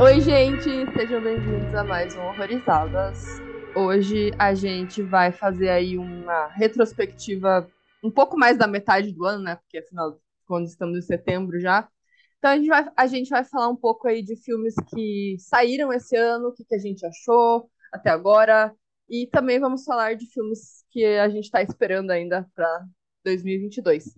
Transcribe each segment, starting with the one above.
Oi, gente, sejam bem-vindos a mais um Horrorizadas. Hoje a gente vai fazer aí uma retrospectiva um pouco mais da metade do ano, né? Porque afinal, quando estamos em setembro já. Então a gente vai, a gente vai falar um pouco aí de filmes que saíram esse ano, o que, que a gente achou até agora. E também vamos falar de filmes que a gente está esperando ainda para 2022.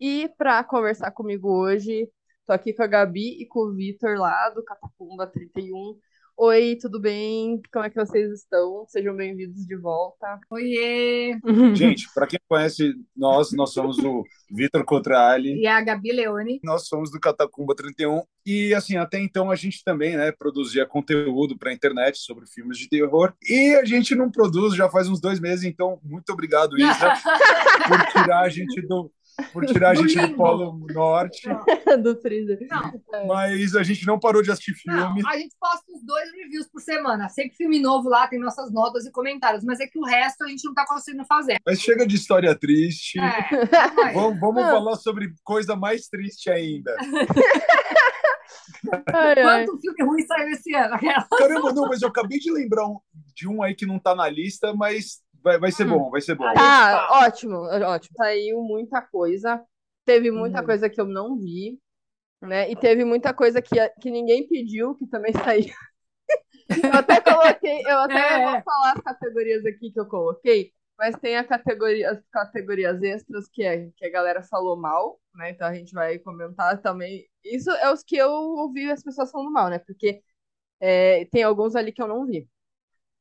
E para conversar comigo hoje, tô aqui com a Gabi e com o Vitor lá do Catacumba 31. Oi, tudo bem? Como é que vocês estão? Sejam bem-vindos de volta. Oiê! Gente, para quem conhece nós, nós somos o Vitor Contrali. E a Gabi Leone. Nós somos do Catacumba 31. E, assim, até então a gente também, né, produzia conteúdo para a internet sobre filmes de terror. E a gente não produz já faz uns dois meses, então muito obrigado, Isa, por tirar a gente do, por tirar a gente do. Polo Norte, do freezer. Não, mas a gente não parou de assistir filme. não, a gente posta uns dois reviews por semana. Sempre filme novo lá, tem nossas notas e comentários. Mas é que o resto a gente não tá conseguindo fazer. Mas chega de história triste. É. Vamos, vamos falar sobre coisa mais triste ainda. Ai, ai. Quanto filme ruim saiu esse ano? Caramba, não, mas eu acabei de lembrar um- de um aí que não tá na lista, mas vai, vai ser Hum. bom, vai ser bom. Tá, ótimo, ótimo. Saiu muita coisa. Teve muita Uhum. coisa que eu não vi, né? E teve muita coisa que, que ninguém pediu, que também saiu. Eu até coloquei, eu até É. vou falar as categorias aqui que eu coloquei, mas tem a categoria, as categorias extras que, é, que a galera falou mal, né? Então a gente vai comentar também. Isso é os que eu ouvi as pessoas falando mal, né? Porque é, tem alguns ali que eu não vi.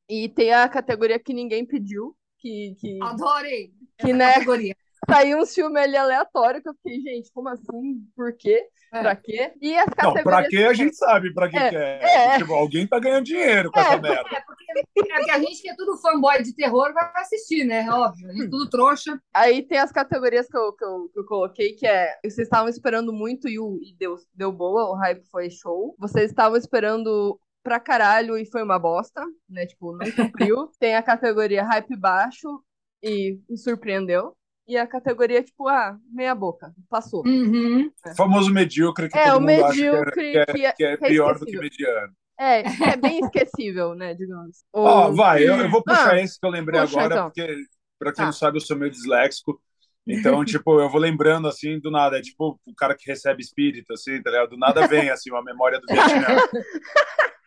E tem a categoria que ninguém pediu, que, que, Adorei. que né, categoria. saiu um filme ali aleatório que eu fiquei, gente, como assim? Por quê? É. Pra quê? E as Não, categorias. pra quê a gente sabe pra que É, que é. é. Tipo, alguém tá ganhando dinheiro com É, essa merda. É, porque é que a gente que é tudo fanboy de terror vai assistir, né? Óbvio. A gente tudo trouxa. Aí tem as categorias que eu, que eu, que eu coloquei, que é. Vocês estavam esperando muito e, o- e deu, deu boa, o hype foi show. Vocês estavam esperando pra caralho e foi uma bosta, né? Tipo, não cumpriu. tem a categoria hype baixo e me surpreendeu. E a categoria, tipo, ah, meia boca, passou. Uhum. O famoso medíocre que É, todo o mundo acha medíocre que é, que é, que é que é pior do que mediano. É, é bem esquecível, né, digamos. Ó, O- vai, eu, eu vou puxar Ah, esse que eu lembrei puxa, agora, então. porque, pra quem Tá. não sabe, eu sou meio disléxico. Então, tipo, eu vou lembrando assim do nada. É tipo o cara que recebe espírito, assim, tá ligado? Do nada vem, assim, uma memória do Vietnã.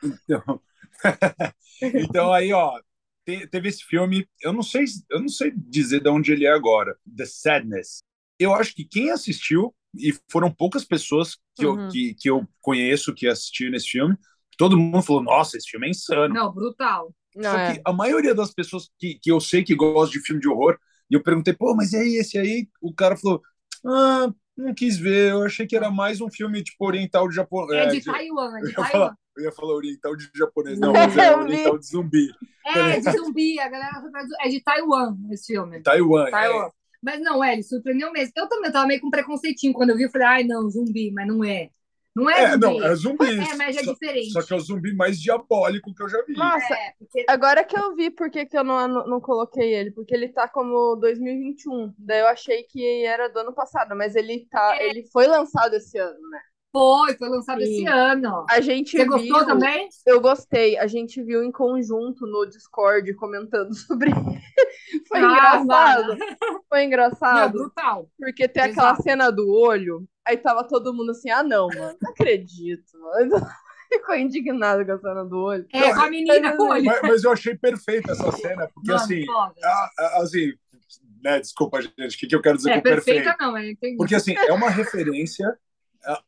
Então, então aí, ó, te- teve esse filme, eu não sei, eu não sei dizer de onde ele é agora, The Sadness. Eu acho que quem assistiu e foram poucas pessoas que, Uhum. eu, que, que eu conheço que assistiram esse filme, todo mundo falou: "Nossa, esse filme é insano". Não, brutal. Não, Só é. que a maioria das pessoas que, que eu sei que gostam de filme de horror, e eu perguntei, pô, mas e aí, esse aí? O cara falou, ah, não quis ver, eu achei que era mais um filme tipo oriental de japonês. É de Taiwan, é eu, de ia Taiwan. falar, eu ia falar oriental de japonês, não, mas é Eu oriental de zumbi. É, de zumbi, a galera é de Taiwan esse filme. Taiwan. Taiwan. é. Mas não é, ele surpreendeu mesmo. Eu também tava meio com preconceitinho quando eu vi, eu falei, ai não, zumbi, mas não é. Não é, É, zumbi. não, é zumbi. É, mas é só, diferente. só que é o zumbi mais diabólico que eu já vi. Nossa, É, porque agora que eu vi por que, que eu não, não, não coloquei ele, porque ele tá como 2021. Daí eu achei que era do ano passado, mas ele tá, É. ele foi lançado esse ano, né? foi, foi lançado Sim. esse ano. A gente Você viu, gostou também? Eu gostei. A gente viu em conjunto no Discord comentando sobre ele. Foi Ah, engraçado. mano. Foi Não, engraçado. brutal. Porque tem aquela Exato. cena do olho, aí tava todo mundo assim, ah não, mano, não acredito. Mano. Ficou indignado com a cena do olho. É, com a menina com o olho. Mas, mas eu achei perfeita essa cena, porque Mano, assim, a- a- assim, né, desculpa, gente, o que, que eu quero dizer É, com perfeito? perfeita não, é, entendi. Porque assim, é uma referência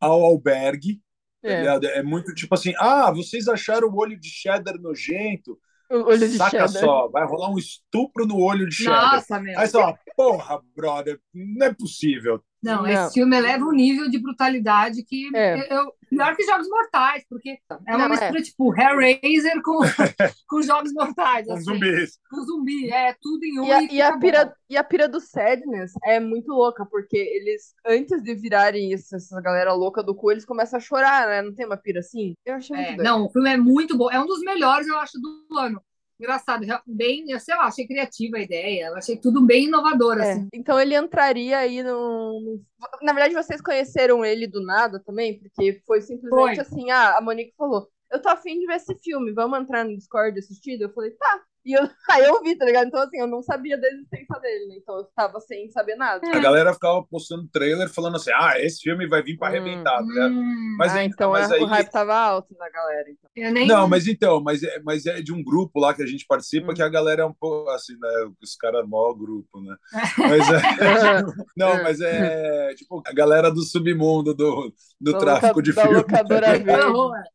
ao albergue, tá É, ligado? É muito tipo assim, ah, vocês acharam o olho de cheddar nojento? o olho de Saca cheddar. só, vai rolar um estupro no olho de cheddar. Nossa, meu. Aí você fala, porra, brother, não é possível. Não, Não. esse filme eleva um nível de brutalidade que É. eu, pior que Jogos Mortais, porque é uma Não, mistura tipo Hellraiser com, com Jogos Mortais, Com assim, zumbis. com zumbi, é tudo em um E a, e e, a pira, e a pira do Sadness é muito louca, porque eles, antes de virarem essa, essa galera louca do cu, eles começam a chorar, né? Não tem uma pira assim? Eu achei muito É, doido. não, o filme é muito bom, é um dos melhores, eu acho, do ano. Engraçado, bem, eu sei lá, achei criativa a ideia, eu achei tudo bem inovador, É, assim. Então ele entraria aí no, no- Na verdade, vocês conheceram ele do nada também, porque foi simplesmente Foi. assim: ah, a Monique falou. eu tô afim de ver esse filme, vamos entrar no Discord assistir? Eu falei, tá. E eu, aí eu vi, tá ligado? Então, assim, eu não sabia da existência dele, né? Então eu tava sem saber nada. A galera ficava postando trailer falando assim: ah, esse filme vai vir pra Hum. arrebentar, tá ligado? Hum, Mas, ah, então mas é, aí. o hype tava alto na galera. Então. eu nem... Não, mas então, mas é, mas é de um grupo lá que a gente participa Hum. que a galera é um pouco assim, né? Os caras mó grupo, né? Mas é. não, mas é tipo a galera do submundo do, do Da tráfico loca- de da filme. locadora verde.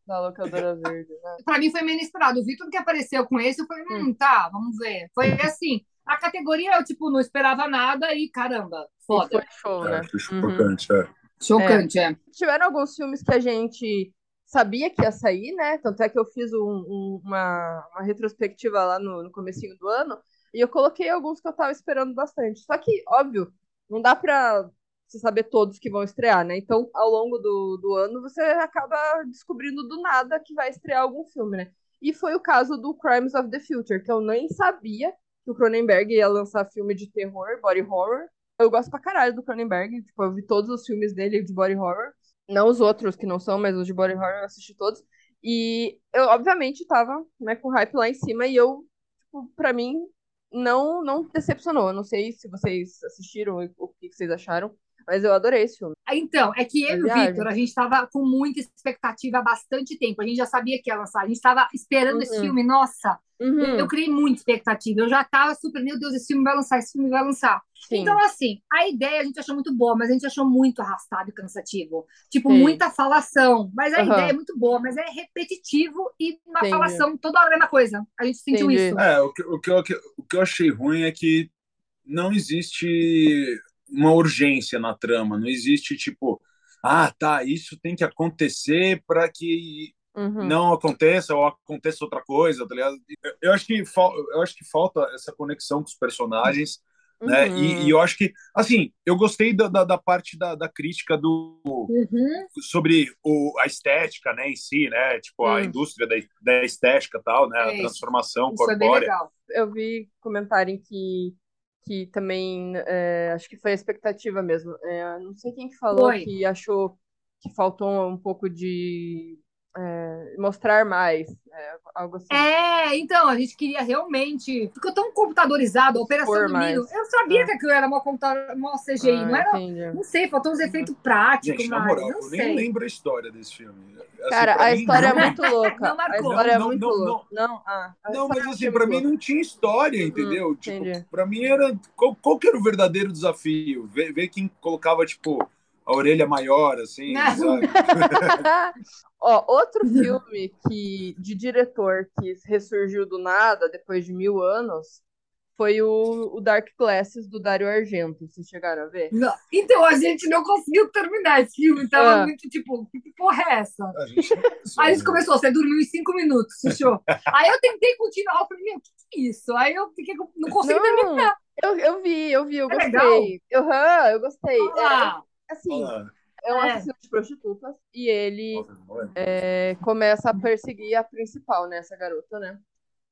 Da locadora verde, né? Pra mim foi meio inesperado. O Vitor que apareceu com esse, eu falei, hum, tá, vamos ver. Foi assim, a categoria eu, tipo, não esperava nada e caramba, Foi foda. show, né? É, acho Uhum. chocante, é. Chocante, é. tiveram alguns filmes que a gente sabia que ia sair, né? Tanto é que eu fiz um- um- uma, uma retrospectiva lá no, no comecinho do ano e eu coloquei alguns que eu tava esperando bastante. Só que, óbvio, não dá pra você saber todos que vão estrear, né? Então, ao longo do, do ano, você acaba descobrindo do nada que vai estrear algum filme, né? E foi o caso do Crimes of the Future, que eu nem sabia que o Cronenberg ia lançar filme de terror, body horror. Eu gosto pra caralho do Cronenberg, tipo, eu vi todos os filmes dele de body horror. Não os outros que não são, mas os de body horror eu assisti todos. E eu, obviamente, tava né, com hype lá em cima e eu, tipo, pra mim, não, não decepcionou. Eu não sei se vocês assistiram o que vocês acharam, mas eu adorei esse filme. Então, é que eu e o. Vitor, a gente estava com muita expectativa há bastante tempo. A gente já sabia que ia lançar. A gente estava esperando esse Uhum. filme. Nossa, Uhum, eu criei muita expectativa. Eu já estava super, meu Deus, esse filme vai lançar, esse filme vai lançar. sim. Então, assim, a ideia a gente achou muito boa, mas a gente achou muito arrastado e cansativo. Tipo, Sim. muita falação. Mas a Aham. ideia é muito boa, mas é repetitivo e uma Entendi. falação toda hora a mesma coisa. A gente sentiu Entendi. isso. É, o que, o, que o que eu achei ruim é que não existe uma urgência na trama, não existe tipo, ah, tá, isso tem que acontecer para que Uhum. não aconteça ou aconteça outra coisa, tá ligado? Eu, acho que eu acho que falta essa conexão com os personagens, né? Uhum. E, e eu acho que, assim, eu gostei da, da, da parte da, da crítica do Uhum. sobre o, a estética, né, em si, né? Tipo a Hum. indústria da, da estética, tal, né? É A transformação Isso é bem corpórea. legal. eu vi comentarem que, que também é, acho que foi a expectativa mesmo. É, não sei quem que falou Foi. que achou que faltou um pouco de é, mostrar mais, é, algo assim. É, então, a gente queria realmente. Ficou tão computadorizado, a Operação Expor do. Eu sabia É. que aquilo era uma, computa- uma CGI, Ah, não era. entendi. Não sei, faltou uns efeitos práticos, Gente, na mas moral, não eu nem sei. lembro a história desse filme. Assim, Cara, a mim, história não- é muito louca. Não a marcou. história é Não, muito não, louca. Não, ah, a Não, mas eu assim, pra mim não tinha história, entendeu? Hum, tipo, entendi. pra mim era. Qual, qual que era o verdadeiro desafio? Ver, ver quem colocava, tipo, a orelha maior, assim, Não. sabe? Ó, outro filme que, de diretor que ressurgiu do nada, depois de mil anos, foi o, o Dark Glasses, do Dario Argento. Vocês chegaram a ver? Não. Então, a gente não conseguiu terminar esse filme. Tava Ah. muito tipo, que porra é essa? A gente, Aí a gente começou, você dormiu em cinco minutos, fechou. Aí eu tentei continuar, eu falei, meu, o que, que é isso? Aí eu fiquei, não consegui terminar. Não, eu, eu vi, eu vi, eu É gostei. Aham, eu gostei. Lá. É, assim, Olha, é um assassino de prostitutas e ele é, começa a perseguir a principal, né, essa garota, né?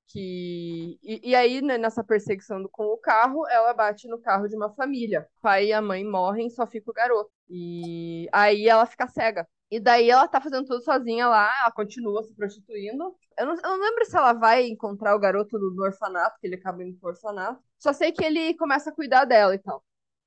Que... E, e aí, né, nessa perseguição do- com o carro, ela bate no carro de uma família. O pai e a mãe morrem, só fica o garoto. E aí ela fica cega. E daí ela tá fazendo tudo sozinha lá, ela continua se prostituindo. Eu não, eu não lembro se ela vai encontrar o garoto no, no orfanato, que ele acaba indo pro orfanato. Só sei que ele começa a cuidar dela e tal.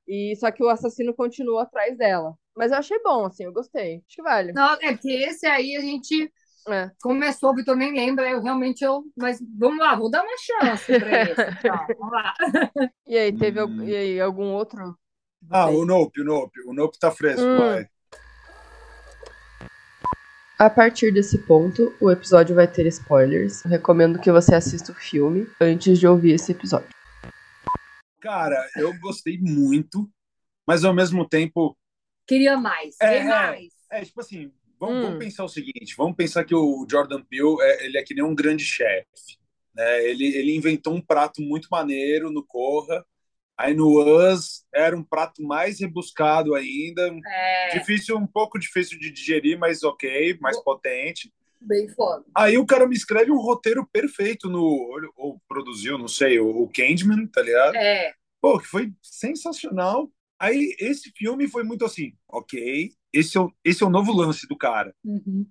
E só que o assassino continua atrás dela. Mas eu achei bom, assim, eu gostei. Acho que vale. Não, é porque esse aí a gente É. começou, o Vitor nem lembra, eu realmente eu. Mas vamos lá, vou dar uma chance pra esse. Então, vamos lá. E aí, teve al- Hum. e aí, algum outro? Ah, o Nope, o Nope. O Nope tá fresco, Hum. vai. A partir desse ponto, o episódio vai ter spoilers. Recomendo que você assista o filme antes de ouvir esse episódio. Cara, eu gostei muito, mas ao mesmo tempo. Queria mais, É, é. mais. É, tipo assim, vamos, Hum. vamos pensar o seguinte: vamos pensar que o Jordan Peele é, ele é que nem um grande chefe. Né? Ele, ele inventou um prato muito maneiro no Corra. Aí no Us era um prato mais rebuscado ainda, É, difícil, um pouco difícil de digerir, mas ok, mais potente. Bem foda. Aí o cara me escreve um roteiro perfeito no. Ou produziu, não sei, o, o Candyman, tá ligado? É, Pô, que foi sensacional. Aí esse filme foi muito assim, ok, esse é o, esse é o novo lance do cara. uhum.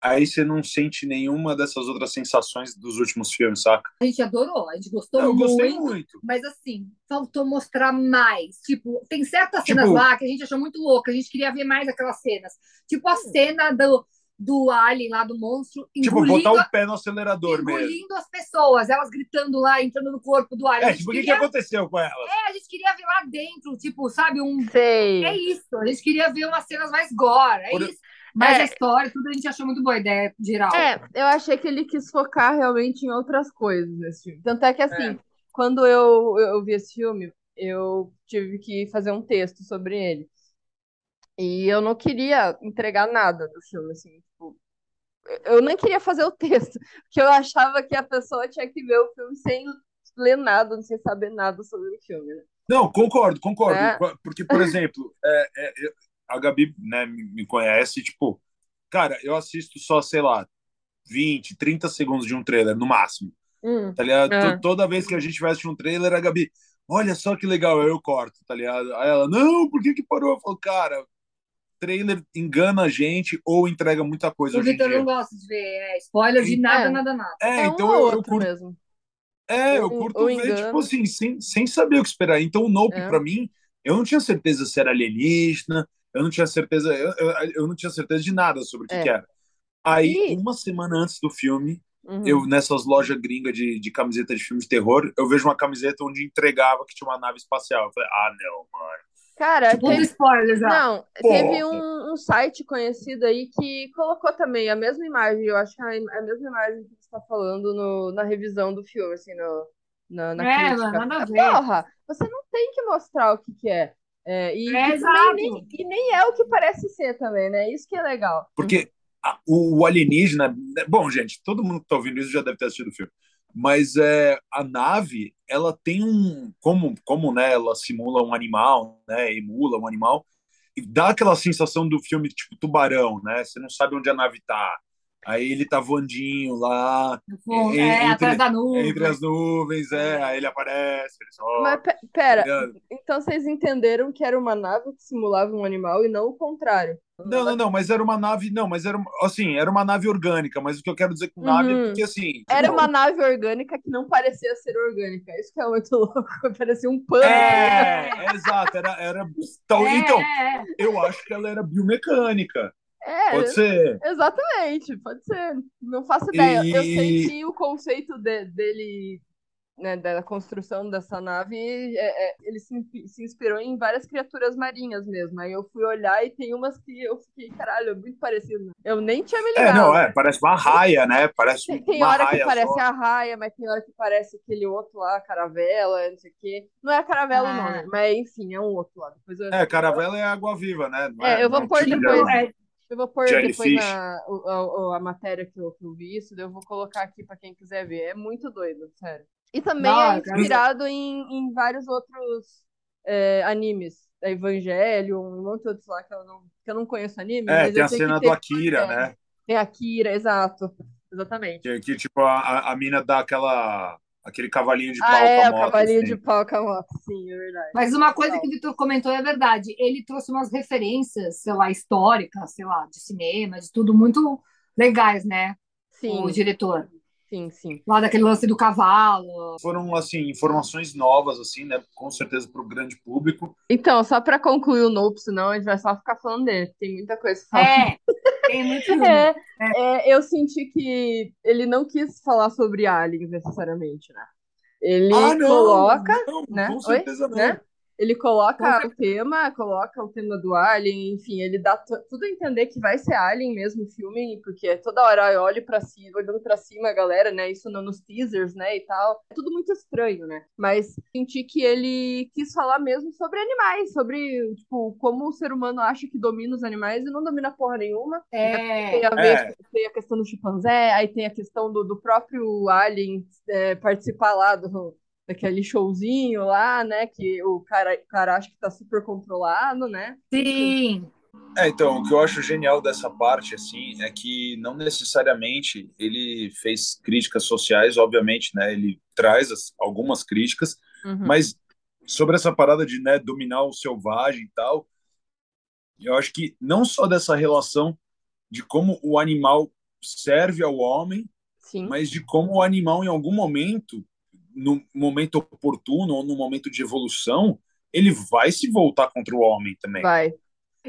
aí você não sente nenhuma dessas outras sensações dos últimos filmes, saca? A gente adorou, a gente gostou Eu muito, gostei muito. Mas assim, faltou mostrar mais. Tipo, tem certas Tipo- cenas lá que a gente achou muito louca. A gente queria ver mais aquelas cenas. Tipo a cena do, do Alien lá, do monstro, Tipo, engolindo, botar o pé no acelerador mesmo. engolindo as pessoas, elas gritando lá, entrando no corpo do Alien. É, tipo, o que, que queria, aconteceu com elas? é, a gente queria ver lá dentro, tipo, sabe, um. Sei. É isso, a gente queria ver umas cenas mais gore, é Por- isso. Mas É. a história, tudo a gente achou muito boa ideia, geral. É, eu achei que ele quis focar realmente em outras coisas nesse filme. Tanto é que, assim, É. quando eu, eu vi esse filme, eu tive que fazer um texto sobre ele. E eu não queria entregar nada do filme, assim, eu nem queria fazer o texto, porque eu achava que a pessoa tinha que ver o filme sem ler nada, sem saber nada sobre o filme. né? Não, concordo, concordo. É. Porque, por exemplo, é, é, a Gabi né, me conhece, tipo, cara, eu assisto só, sei lá, 20, 30 segundos de um trailer, no máximo. Hum, Tá ligado? É. To- Toda vez que a gente vai assistir um trailer, a Gabi, olha só que legal, eu corto, tá ligado? Aí ela, não, por que que parou? Eu falo, cara, trailer engana a gente ou entrega muita coisa O Vitor não gosta de ver é, spoiler de nada, É. nada, nada. É, é um então ou eu, eu curto mesmo. É, eu Ou- curto ou ver, engano. tipo assim, sem, sem saber o que esperar. Então, o Nope, É. pra mim, eu não tinha certeza se era alienígena, eu não tinha certeza, eu, eu, eu não tinha certeza de nada sobre o que, É. que era. Aí, E- uma semana antes do filme, Uhum. eu, nessas lojas gringas de, de camiseta de filme de terror, eu vejo uma camiseta onde entregava que tinha uma nave espacial. Eu falei, ah, não, mano. Cara, tipo, teve, spoiler já. Não, Pô. teve um, um site conhecido aí que colocou também a mesma imagem, eu acho que é a mesma imagem que você está falando no, na revisão do filme, assim, no, na, na É, crítica. nada a ver. Porra, você não tem que mostrar o que, que é. É, e, É, e nem, e nem é o que parece ser também, né? Isso que é legal. Porque a- o, alienígena. né, Bom, gente, todo mundo que tá ouvindo isso já deve ter assistido o filme. Mas é, a nave, ela tem um. Como, como né, ela simula um animal, né? Emula um animal. E dá aquela sensação do filme tipo Tubarão, né? Você não sabe onde a nave tá. Aí ele tá voandinho lá, é, entre- atrás da nuvem. entre as nuvens, é, aí ele aparece, ele sobe. Mas pe- pera, tá então vocês entenderam que era uma nave que simulava um animal e não o contrário. Não, não, não, mas era uma nave, não, mas era uma- assim, era uma nave orgânica, mas o que eu quero dizer com nave é Uhum. porque assim, Era tipo, uma nave orgânica que não parecia ser orgânica. Isso que é muito louco. Parecia um pano. É, é, exato, era, era tal, É, então, é, é. eu acho que ela era biomecânica. É, Pode ser. exatamente, pode ser. Não faço ideia. Eu E- sei que o conceito de- dele, né, da construção dessa nave, é- é, ele se, se inspirou em várias criaturas marinhas mesmo. Aí eu fui olhar e tem umas que eu fiquei, caralho, é muito parecido. Eu nem tinha me É, ligado. não, é, parece uma raia, né? Parece Tem, tem uma hora que raia parece só. a raia, mas tem hora que parece aquele outro lá, a caravela, não sei o quê. Não é a caravela Ah. nome, mas enfim, é um outro lá. Depois eu, É, caravela é água viva, né? Não É, eu vou não pôr de depois. É, Eu vou pôr Jellyfish. depois na, o- a, a matéria que eu, que eu vi isso, daí eu vou colocar aqui pra quem quiser ver. É muito doido, sério. E também é inspirado em, em vários outros é, animes. Da Evangelion, um monte de outros lá que eu não, que eu não conheço anime, É, mas tem eu a sei cena que do Akira, né? Tem Akira, exato. Exatamente. Que, que, tipo, a, a- a mina dá aquela, aquele cavalinho de pau Ah, com é, a o moto. cavalinho assim. de pau com a moto, sim, é verdade. Mas uma coisa que o Vitor comentou é verdade. Ele trouxe umas referências, sei lá, históricas, sei lá, de cinema, de tudo muito legais, né? Sim, O diretor. sim, sim. Lá daquele lance do cavalo. Foram, assim, informações novas, assim, né? Com certeza para o grande público. Então, só pra concluir o Nope, senão a gente vai só ficar falando dele. Tem muita coisa pra falar. É, muito. É, é, eu senti que ele não quis falar sobre aliens necessariamente, né? Ele ah, não! coloca, não, né? Com Oi? certeza não. né? Ele coloca o tema, coloca o tema do Alien, enfim, ele dá tu- tudo a entender que vai ser Alien mesmo o filme, porque toda hora eu olho para cima, olhando para cima a galera, né? Isso no- nos teasers, né, e tal. É tudo muito estranho, né? Mas senti que ele quis falar mesmo sobre animais, sobre, tipo, como o ser humano acha que domina os animais e não domina porra nenhuma. Tem É, a ver, É. tem a questão do chimpanzé, aí tem a questão do, do próprio Alien é, participar lá do, daquele showzinho lá, né? Que o cara, o cara acha que tá super controlado, né? sim. É, então, o que eu acho genial dessa parte, assim, é que não necessariamente ele fez críticas sociais, obviamente, né? Ele traz as- algumas críticas, Uhum. mas sobre essa parada de né, dominar o selvagem e tal, eu acho que não só dessa relação de como o animal serve ao homem, Sim. mas de como o animal, em algum momento, no momento oportuno ou no momento de evolução, ele vai se voltar contra o homem também. Vai.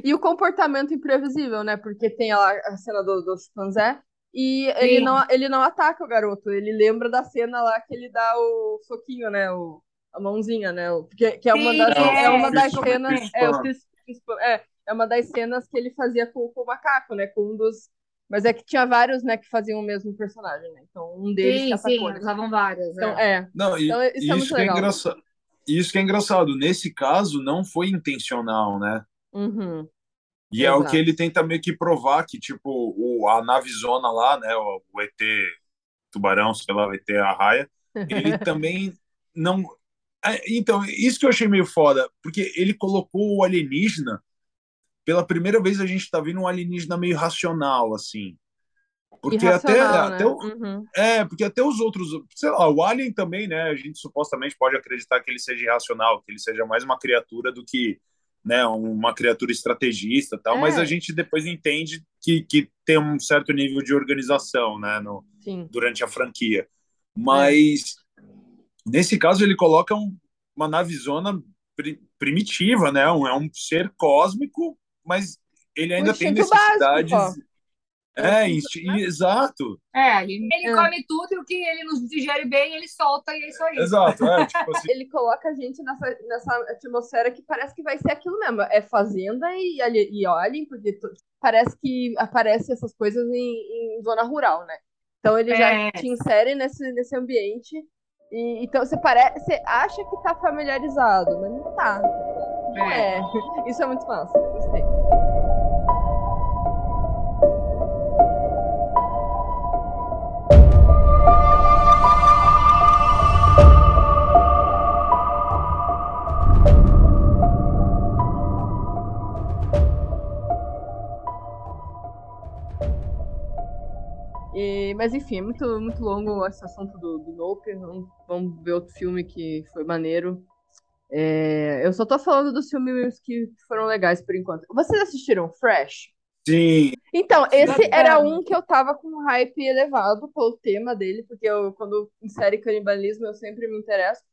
E o comportamento imprevisível, né? Porque tem a, a cena do, do chimpanzé e ele não, ele não ataca o garoto. Ele lembra da cena lá que ele dá o soquinho, né? O, a mãozinha, né? O, que, que é uma Sim, das, é, é uma das cenas. É, o é, é uma das cenas que ele fazia com, com o macaco, né? Com um dos. Mas é que tinha vários, né, que faziam o mesmo personagem, né? Então, um deles Sim, sim, usavam várias. Então, é. é. Não, e, Então, isso é isso, muito que é engraçado. Isso que é engraçado. Nesse caso, não foi intencional, né? Uhum. E é o Exato. que ele tenta meio que provar que, tipo, o, a navizona lá, né? O, o ET tubarão, sei lá, o ET arraia, ele também não. É, Então, isso que eu achei meio foda, porque ele colocou o alienígena. Pela primeira vez a gente tá vendo um alienígena meio racional, assim. Porque até, né? até o, Uhum. é, porque até os outros, sei lá, o Alien também, né? A gente supostamente pode acreditar que ele seja irracional, que ele seja mais uma criatura do que, né, uma criatura estrategista, tal. É. Mas a gente depois entende que, que tem um certo nível de organização, né, no, Sim. durante a franquia. Mas nesse caso ele coloca um- uma navizona pri- primitiva, né? Um, é um ser cósmico, mas ele ainda tem básico, necessidades. É, É, insti- exato. É, ele, ele É. come tudo e o que ele não digere bem, ele solta e é isso aí. Exato, é, tipo assim, ele coloca a gente nessa, nessa atmosfera que parece que vai ser aquilo mesmo. É fazenda e, e alien, porque tu- parece que aparece essas coisas em, em zona rural, né? Então ele já É. te insere nesse, nesse ambiente. E, então você, parece, você acha que tá familiarizado, mas não tá. Não é. Isso é muito eu gostei. E- mas enfim, é muito, muito longo esse assunto do, do Nope. Vamos, vamos ver outro filme que foi maneiro. É, eu só tô falando dos filmes que foram legais por enquanto. Vocês assistiram Fresh? sim, Então, esse era um que eu tava com um hype elevado pelo tema dele, porque eu, quando insere canibalismo eu sempre me interesso.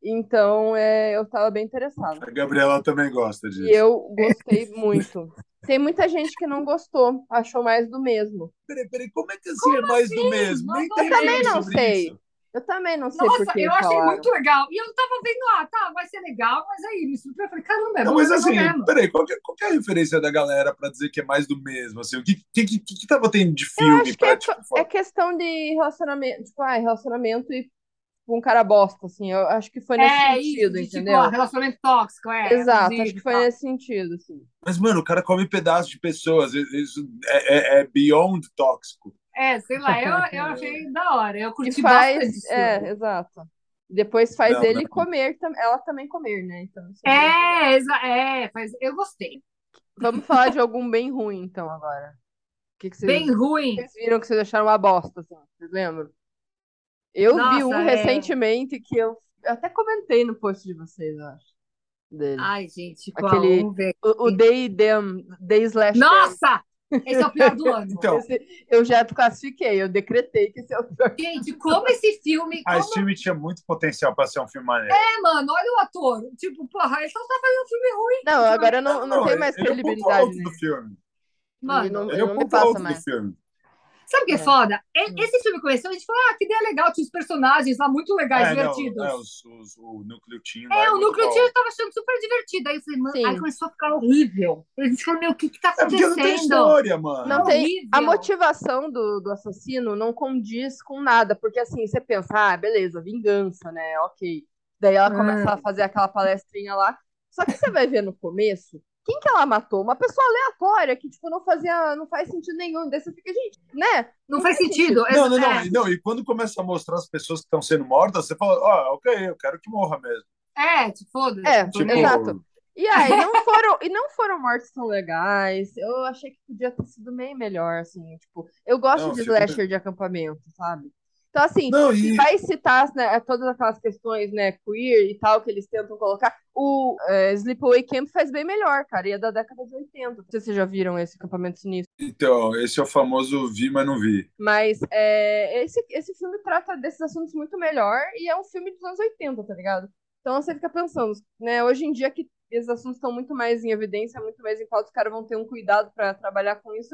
Então, é, eu tava bem interessada. a Gabriela também gosta disso. E eu gostei muito. Tem muita gente que não gostou, achou mais do mesmo. Peraí, peraí, como é que assim é mais do mesmo? Nem Eu também não sei. isso. Eu também não sei Nossa, por que eu achei falaram. muito legal. E eu tava vendo, ah, tá, vai ser legal, mas aí me surpreendeu. Eu falei, caramba, é Não, mas assim, mesmo. peraí, qual que, é- qual que é a referência da galera pra dizer que é mais do mesmo? Assim, o que, que, que, que tava tendo de Eu filme acho que pra, é, tipo, é questão de relacionamento, tipo, ah, relacionamento e um cara bosta, assim. Eu acho que foi nesse É sentido, isso, de, entendeu? tipo, ó, relacionamento tóxico, é. Exato, acho que foi tal. nesse sentido, assim. Mas, mano, o cara come pedaço de pessoas. Isso é, é, é beyond tóxico. É, sei lá, eu, eu achei da hora. Eu E curti faz, bastante é, filme. exato. Depois faz Não, ele não. comer, ela também comer, né? Então, é. É, exa- é, faz, eu gostei. Vamos falar de algum bem ruim, então, agora. O que, que vocês, Bem ruim. vocês viram que vocês acharam uma bosta, assim? Vocês lembram? Eu vi Nossa, um é. recentemente que eu, até comentei no post de vocês, eu acho. Dele. Ai, gente, qual? Aquele-. O, o Day Them, Day Slash. Nossa! Esse é o pior do ano. Então, Esse eu já classifiquei, eu decretei que esse é o pior. Gente, como esse filme. ah, Como esse filme tinha muito potencial pra ser um filme maneiro. é, mano? Olha o ator. Tipo, porra, ele só tá fazendo um filme ruim. Não, agora não, não, tem mais ele é o ponto credibilidade. alto do filme. Mano, Ele não, Ele é não o me ponto passa alto do mais. filme. Sabe o que é É. foda? Hum. Esse filme começou, a gente falou, ah, que ideia legal, tinha os personagens lá muito legais, É, não, divertidos. é, os, os, o núcleo teen lá É, o núcleo tio eu tava achando super divertido. Aí eu falei, mano, Sim. aí começou a ficar horrível. A gente falou, meu, o que que tá É porque não tem acontecendo? história, mano. Não tem- Horrível. A motivação do, do assassino não condiz com nada, porque assim, você pensa, ah, beleza, vingança, né? Ok. Daí ela começa a fazer aquela palestrinha lá. Só que você vai ver no começo, quem que ela matou? Uma pessoa aleatória que, tipo, não fazia, não faz sentido nenhum. Daí você fica, gente, né? Não faz sentido. Não, não, não, É, não. E quando começa a mostrar as pessoas que estão sendo mortas, você fala, ó, ok, eu quero que morra mesmo. é tipo, foda-se. É, Tipo, Exato. E aí, não foram, e não foram mortes tão legais. Eu achei que podia ter sido bem melhor, assim. Tipo, eu gosto Não, de slasher de acampamento, sabe? Então, assim, Não, e- vai citar né, todas aquelas questões, né, queer e tal, que eles tentam colocar. O é, Sleepaway Camp faz bem melhor, cara, e é da década de 80. Não sei se vocês já viram esse acampamento sinistro. Então, esse é o famoso vi, mas não vi. Mas é, esse, esse filme trata desses assuntos muito melhor e é um filme dos anos 80, tá ligado? Então você fica pensando, né, hoje em dia que esses assuntos estão muito mais em evidência, muito mais em pauta, os caras vão ter um cuidado pra trabalhar com isso.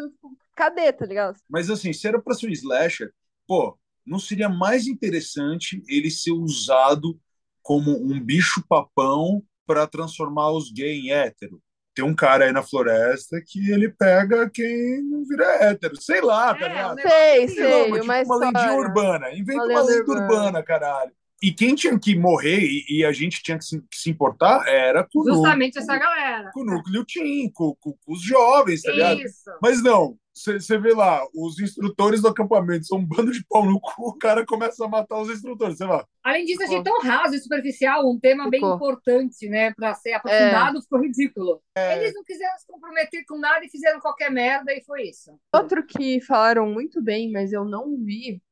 Cadê, tá ligado? Mas assim, se era pra ser um slasher, pô, não seria mais interessante ele ser usado como um bicho-papão para transformar os gays em hétero? Tem um cara aí na floresta que ele pega quem não vira hétero. Sei lá, tá É, ligado? um negócio Sei, sei, mas tipo uma uma lendinha história. urbana. Inventa Uma uma, lenda lenda urbana, caralho. E quem tinha que morrer e, e a gente tinha que se, que se importar era com núcleo, Justamente essa galera. com o núcleo teen, com, com- com os jovens, tá ligado? Isso. Mas não, você vê lá, os instrutores do acampamento são um bando de pau no cu, o cara começa a matar os instrutores, sei lá. Além disso, achei tão raso e superficial, um tema bem Ficou. importante, né, para ser aprofundado, ficou ridículo. Eles não quiseram se comprometer com nada e fizeram qualquer merda e foi isso. Outro que falaram muito bem, mas eu não vi,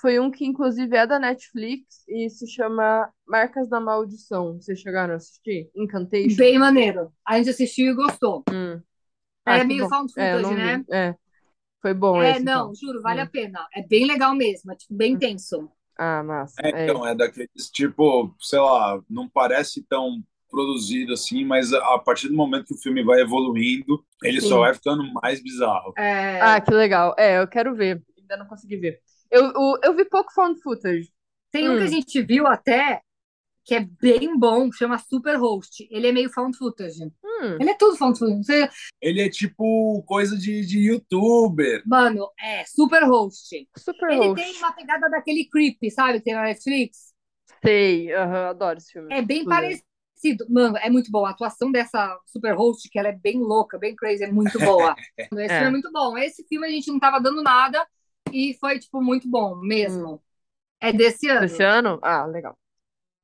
foi um que inclusive é da Netflix e se chama Marcas da Maldição. Vocês chegaram a assistir? Incantation? Bem maneiro. A gente assistiu e gostou. Hum. É Ah, que meio found É, footage, vi. né? É. Foi bom É, esse, não, então. juro, vale Hum. a pena. É bem legal mesmo, é tipo, bem tenso. Ah, massa. É, É. então, é daqueles tipo, sei lá, não parece tão produzido assim, mas a a partir do momento que o filme vai evoluindo, ele Sim. só vai ficando mais bizarro. É, Ah, que legal. É, eu quero ver. Ainda não consegui ver. Eu, o- eu vi pouco found footage. Tem um que a hum. gente viu até, que é bem bom, chama Super Host. Ele é meio found footage. Hum, Ele é tudo found footage. Você- Ele é tipo coisa de, de youtuber. Mano, é Super Host. super Ele host. tem uma pegada daquele Creep, sabe? Que tem na Netflix. Sei, adoro esse filme. É bem Inclusive. parecido. Mano, é muito bom. A atuação dessa super host, que ela é bem louca, bem crazy, é muito boa. Esse É. filme é muito bom. Esse filme a gente não tava dando nada e foi, tipo, muito bom mesmo. É desse ano. Desse ano? Ah, legal.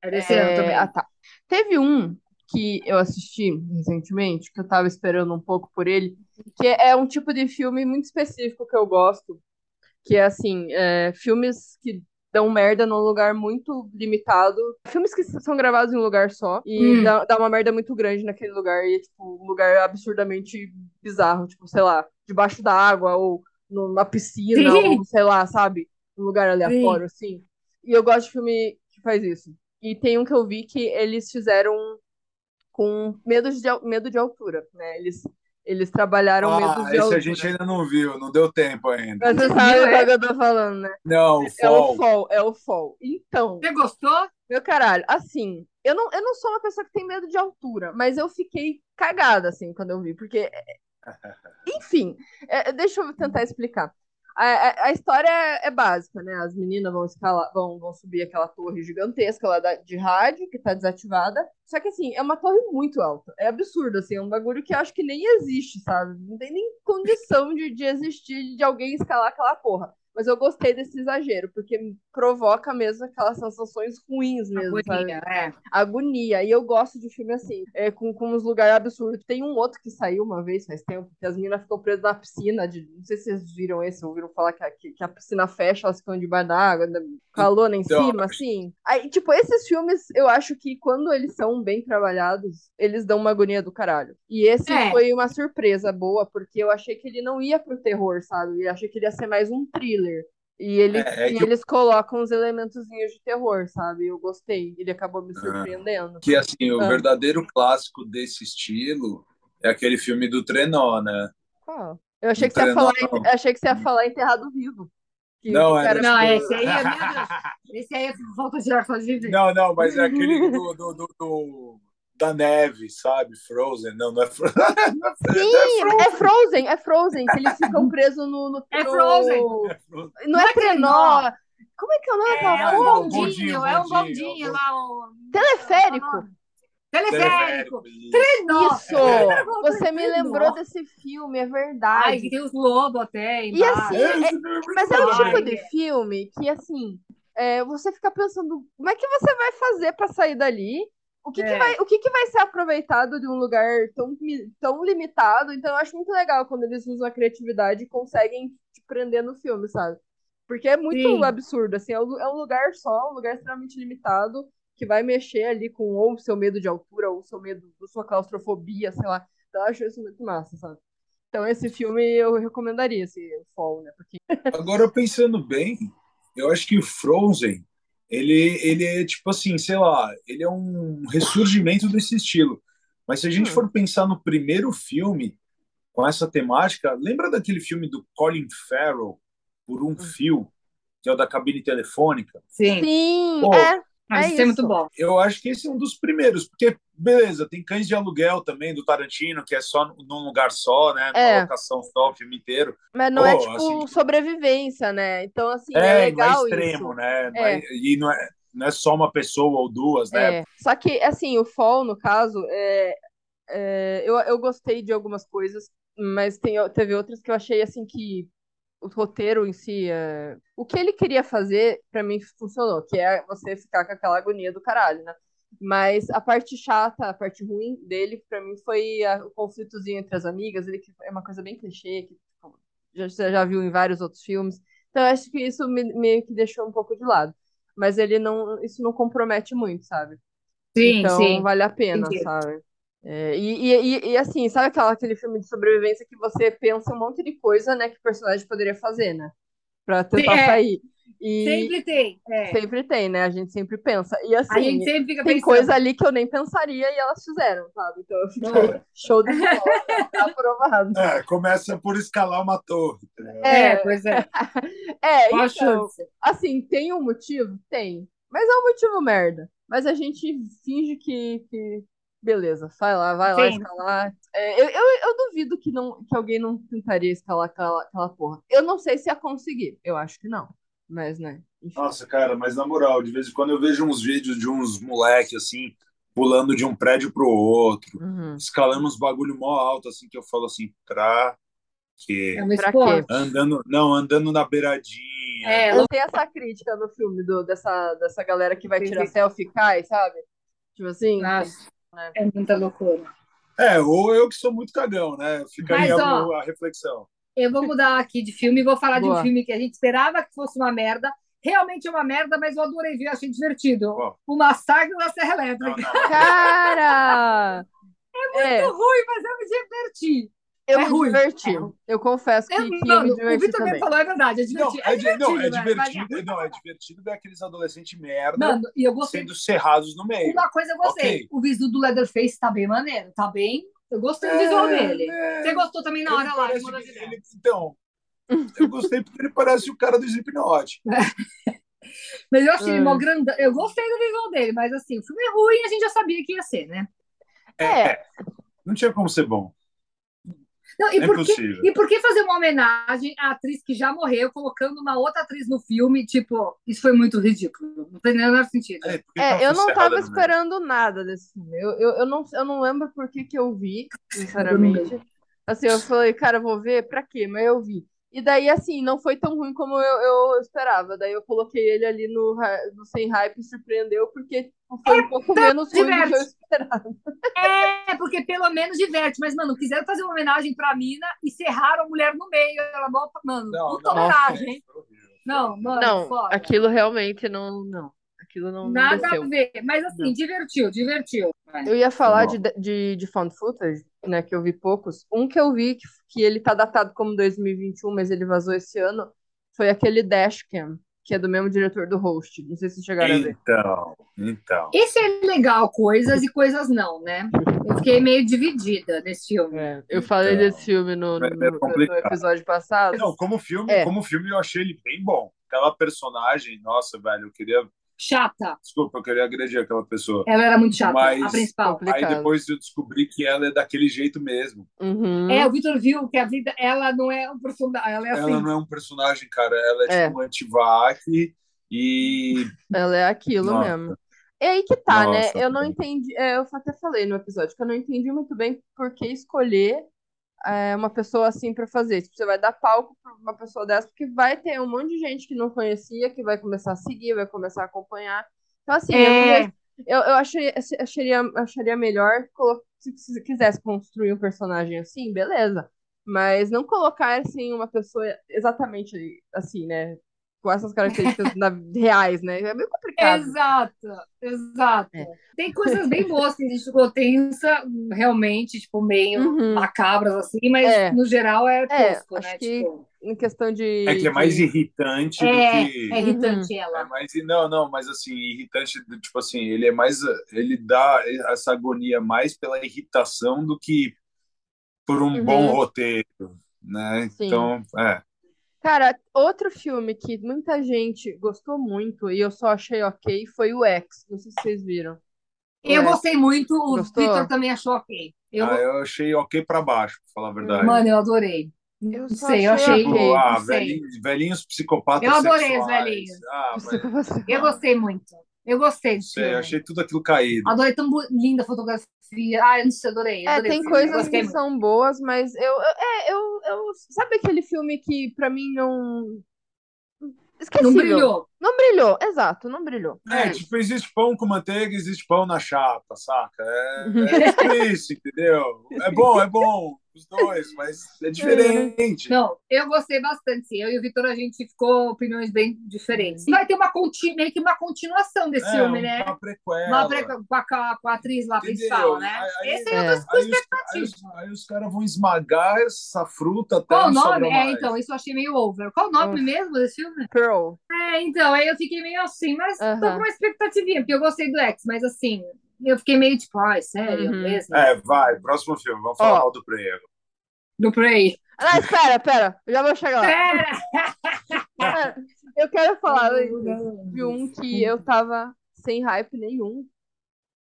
É desse É, ano também. Ah, tá. Teve um que eu assisti recentemente, que eu tava esperando um pouco por ele, que é um tipo de filme muito específico que eu gosto, que é assim, é, filmes que dão merda num lugar muito limitado, filmes que são gravados em um lugar só e Hum. dá, dá uma merda muito grande naquele lugar e é tipo um lugar absurdamente bizarro, tipo, sei lá, debaixo da água ou numa piscina Sim. ou sei lá, sabe? Um lugar aleatório assim. E eu gosto de filme que faz isso. E tem um que eu vi que eles fizeram com medo de, medo de altura, né? Eles, eles trabalharam Ah, medo de esse altura. a gente ainda não viu, não deu tempo ainda. Mas você sabe é? qual que eu tô falando, né? Não, É o Fall. fall, é o fall. Então, Você gostou? meu caralho, assim, eu não, eu não sou uma pessoa que tem medo de altura, mas eu fiquei cagada, assim, quando eu vi, porque, enfim, é, deixa eu tentar explicar. A, a, a história é, é básica, né? As meninas vão escalar, vão, vão subir aquela torre gigantesca lá da- de rádio, que tá desativada. Só que, assim, é uma torre muito alta. É absurdo, assim, é um bagulho que eu acho que nem existe, sabe? Não tem nem condição de, de existir de alguém escalar aquela porra. Mas eu gostei desse exagero, porque provoca mesmo aquelas sensações ruins mesmo, sabe? Agonia, é. agonia. E eu gosto de filme assim, é, com, com uns lugares absurdos. Tem um outro que saiu uma vez faz tempo, que as meninas ficam presas na piscina. De, não sei se vocês viram esse, ouviram falar que a, que, que a piscina fecha, elas ficam debaixo da água, lona em Então, cima, assim. Aí, tipo, esses filmes, eu acho que quando eles são bem trabalhados, eles dão uma agonia do caralho. E esse É. foi uma surpresa boa, porque eu achei que ele não ia pro terror, sabe? Eu achei que ele ia ser mais um thriller. E, ele, É, é que- eles colocam uns elementozinhos de terror, sabe? Eu gostei. Ele acabou me Ah. surpreendendo. Que assim, o Ah. verdadeiro clássico desse estilo é aquele filme do Trenó, né? Eu achei Do que você ia trenó, falar, achei que você ia falar enterrado vivo. Que Não, era cara- Não, tipo- esse aí é, meu Deus. Esse aí é falta de ar, viver. Não, não, mas é aquele do, do, do- do- da neve, sabe? Frozen. Não, não é Frozen. Sim, é Frozen, é Frozen, que eles ficam presos no. no É no- Frozen. Não é trenó. Como é que é o nome É, daquela é um bondinho, é um bondinho, é um lá. O... Teleférico. Teleférico. Isso. Trenó. Isso! É. Você me Trenó. lembrou desse filme, é Ai, verdade. que tem os lobos até E assim, é- é Mas é o bom. tipo Ai, de é. filme que, assim, é, você fica pensando, como é que você vai fazer pra sair dali? O que, que É. vai, o que, que vai ser aproveitado de um lugar tão, tão limitado? Então, eu acho muito legal quando eles usam a criatividade e conseguem te prender no filme, sabe? Porque é muito Sim. absurdo, assim, é um é lugar só, um lugar extremamente limitado, que vai mexer ali com ou o seu medo de altura, ou o seu medo, ou sua claustrofobia, sei lá. Então eu acho isso muito massa, sabe? Então esse filme eu recomendaria, esse o Fall, né? Porque Agora, pensando bem, eu acho que o Frozen, ele, ele é tipo assim, sei lá, ele é um ressurgimento desse estilo. Mas se a gente Hum. for pensar no primeiro filme com essa temática, lembra daquele filme do Colin Farrell, Por um Fio, que é o da cabine telefônica? Sim. Sim, Pô, é. Mas É isso é muito bom. Eu acho que esse é um dos primeiros, porque, beleza, tem Cães de Aluguel também, do Tarantino, que é só num lugar só, né? É. locação só, o filme inteiro. Mas não é Pô, tipo assim- sobrevivência, né? Então, assim, é, É, não é legal extremo, isso. né? Não É. é- e não é, não é só uma pessoa ou duas, né? É. Só que, assim, o Fall, no caso, é, é, eu, eu gostei de algumas coisas, mas tem, teve outras que eu achei, assim, que o roteiro em si, é, o que ele queria fazer, pra mim, funcionou, que é você ficar com aquela agonia do caralho, né? Mas a parte chata, a parte ruim dele, pra mim, foi a- o conflitozinho entre as amigas, ele que é uma coisa bem clichê, que tipo, já, você já viu em vários outros filmes. Então, acho que isso me- meio que deixou um pouco de lado. Mas ele não, isso não compromete muito, sabe? Sim, Então sim. vale a pena, Entendi. sabe? É, e, e, e- assim, sabe aquela, aquele filme de sobrevivência que você pensa um monte de coisa, né, que o personagem poderia fazer, né? Pra tentar É. sair. E Sempre tem. É. sempre tem, né? A gente sempre pensa. E A assim, gente sempre fica tem pensando. coisa ali que eu nem pensaria e elas fizeram, sabe? Então eu fiquei show de bola, tá aprovado. É, começa por escalar uma torre. ligado? É, É, pois é. é, Qual a então, chance? assim, tem um motivo? Tem. Mas é um motivo merda. Mas a gente finge que, que... beleza, vai lá, vai lá Sim. escalar. É, eu, eu, eu duvido que, não, que alguém não tentaria escalar aquela, aquela porra. Eu não sei se ia conseguir. Eu acho que não. Mas, né? Enfim. Nossa, cara, mas na moral, de vez em quando eu vejo uns vídeos de uns moleque assim, pulando de um prédio pro outro, Uhum. escalando uns bagulho mó alto, assim, que eu falo assim, pra quê? É um Pra esporte. quê? Andando, não, andando na beiradinha. É, Eu tenho essa crítica no filme do, dessa, dessa galera que vai tirar selfie e cai, sabe? Tipo assim. Nossa, né? é muita loucura. É, ou eu que sou muito cagão, né? Fica aí Mas, a, ó, a reflexão. Eu vou mudar aqui de filme e vou falar de um Boa. filme que a gente esperava que fosse uma merda. Realmente é uma merda, mas eu adorei ver, achei divertido. Ó. O Massacre da Serra Não, Elétrica. não. Cara! É, Muito ruim, mas eu me diverti. Eu É me ruim. diverti. Eu confesso que, Eu, que eu mano, me o diverti Vitor também. me falou, é verdade, é Não, divertido. é, di- não, é velho, mas divertido, não, é divertido ver aqueles adolescentes merda Mano, e eu gostei. sendo serrados no meio. Uma coisa eu gostei. Ok. O visual do Leatherface tá bem maneiro. Tá bem. Eu gostei do visual dele. É, Você gostou também na hora lá, ele- Então, eu gostei porque ele parece o cara do Slipknot. Mas eu achei ele É. mó grandão. Eu gostei do visual dele, mas assim, o filme é ruim a gente já sabia que ia ser, né? É, Não tinha como ser bom. Não, e, é por que, e por que fazer uma homenagem à atriz que já morreu, colocando uma outra atriz no filme? Tipo, isso foi muito ridículo. Não tem nem o menor sentido. É, É, tava eu não serrada tava no meio. esperando nada desse filme. Eu, eu, eu, não, eu não lembro por que que eu vi, sinceramente. Assim, eu falei, cara, vou ver, pra quê? Mas eu vi. E daí, assim, não foi tão ruim como eu, eu esperava. Daí eu coloquei ele ali no, no Sem Hype e surpreendeu, porque foi um pouco menos ruim do que eu esperava. É, porque pelo menos diverte. Mas, mano, quiseram fazer uma homenagem pra mina e serraram a mulher no meio. Ela, mó- mano, Não, puta não, homenagem. Não, mano, Não, fora. aquilo realmente não. Não. Aquilo não, não Nada desceu. a ver. Mas assim, Não. divertiu, divertiu. Eu ia falar bom. de, de, de found footage, né, que eu vi poucos. Um que eu vi, que, que ele tá datado como 2021, mas ele vazou esse ano, foi aquele Dashcam, que é do mesmo diretor do Host. Não sei se chegaram a ver. Então, então. Esse é legal, coisas e coisas não, né? Eu fiquei meio dividida nesse filme. É, eu falei Então, desse filme no, no, é no- no episódio passado. Não, como filme, É. como filme eu achei ele bem bom. Aquela personagem, nossa, velho, eu queria. Chata. Desculpa, eu queria agredir aquela pessoa. Ela era muito chata, Mas- a principal. Complicado. Aí depois eu descobri que ela é daquele jeito mesmo. Uhum. É, o Vitor viu que a vida, ela não é um personagem, ela é assim. Ela não é um personagem, cara. Ela é, É. tipo um antivac e. Ela é aquilo Nossa. mesmo. É aí que tá, né? Nossa, Eu não entendi. é, eu até falei no episódio que eu não entendi muito bem por que escolher é, uma pessoa assim pra fazer. Tipo, você vai dar palco pra uma pessoa dessa, porque vai ter um monte de gente que não conhecia, que vai começar a seguir, vai começar a acompanhar. Então, assim, É. eu, eu achei, acharia, acharia melhor se quisesse construir um personagem assim, beleza. Mas não colocar assim uma pessoa exatamente assim, né? Com essas características na- reais, né? É meio complicado. Exato, exato. É. Tem coisas bem boas que a gente ficou tensa, realmente, tipo, meio Uhum. macabras, assim, mas É. no geral é É, tosco, acho né? que Tipo, Em questão de. É que é mais de- irritante é, do que. é irritante É ela. mais, não, não, mas assim, irritante, tipo assim, ele é mais, ele dá essa agonia mais pela irritação do que por um Uhum. bom roteiro, né? Sim. Então, é. Cara, outro filme que muita gente gostou muito e eu só achei ok foi o X. Não sei se vocês viram. Eu X. gostei muito, o Gostou? Victor também achou ok. Eu, Ah, eu achei ok pra baixo, pra falar a verdade. mano, eu adorei. Eu Não sei, eu achei achei. ok. Tipo, ah, velhinhos, velhinhos psicopatas Eu adorei os sexuais. velhinhos. Ah, mas Eu gostei muito. Eu gostei sei, filme. achei tudo aquilo caído. Adorei tão bo- linda a fotografia. Ah, eu não sei, adorei. É, adorei tem filme, eu coisas que muito. são boas, mas eu, eu, é, eu, eu. Sabe aquele filme que pra mim não. Esquecível. Não brilhou. Não brilhou, exato, não brilhou. É, tipo, existe pão com manteiga, existe pão na chapa, saca? É, é tipo isso, entendeu? É bom, é bom, os dois, mas é diferente. Não, eu gostei bastante. sim. Eu e o Vitor, a gente ficou opiniões bem diferentes. Vai ter uma meio que uma continuação desse É, filme, né? uma prequela. Uma pre- com, a, com a- atriz lá Entendeu? principal, né? Aí- aí- Esse É. é o Aí os, aí, os, os caras vão esmagar essa fruta até Qual o nome? É, mais. então, isso eu achei meio over. Qual o nome mesmo desse filme? Pearl. É, então, aí eu fiquei meio assim, mas tô Aham. com uma expectativinha, porque eu gostei do X, mas assim, eu fiquei meio tipo, ai, sério Uhum. mesmo? É, vai, próximo filme, vamos falar mal do Prego. Do Prey. Ah, espera, pera, eu já vou chegar lá. Pera! Eu quero falar de um que eu tava sem hype nenhum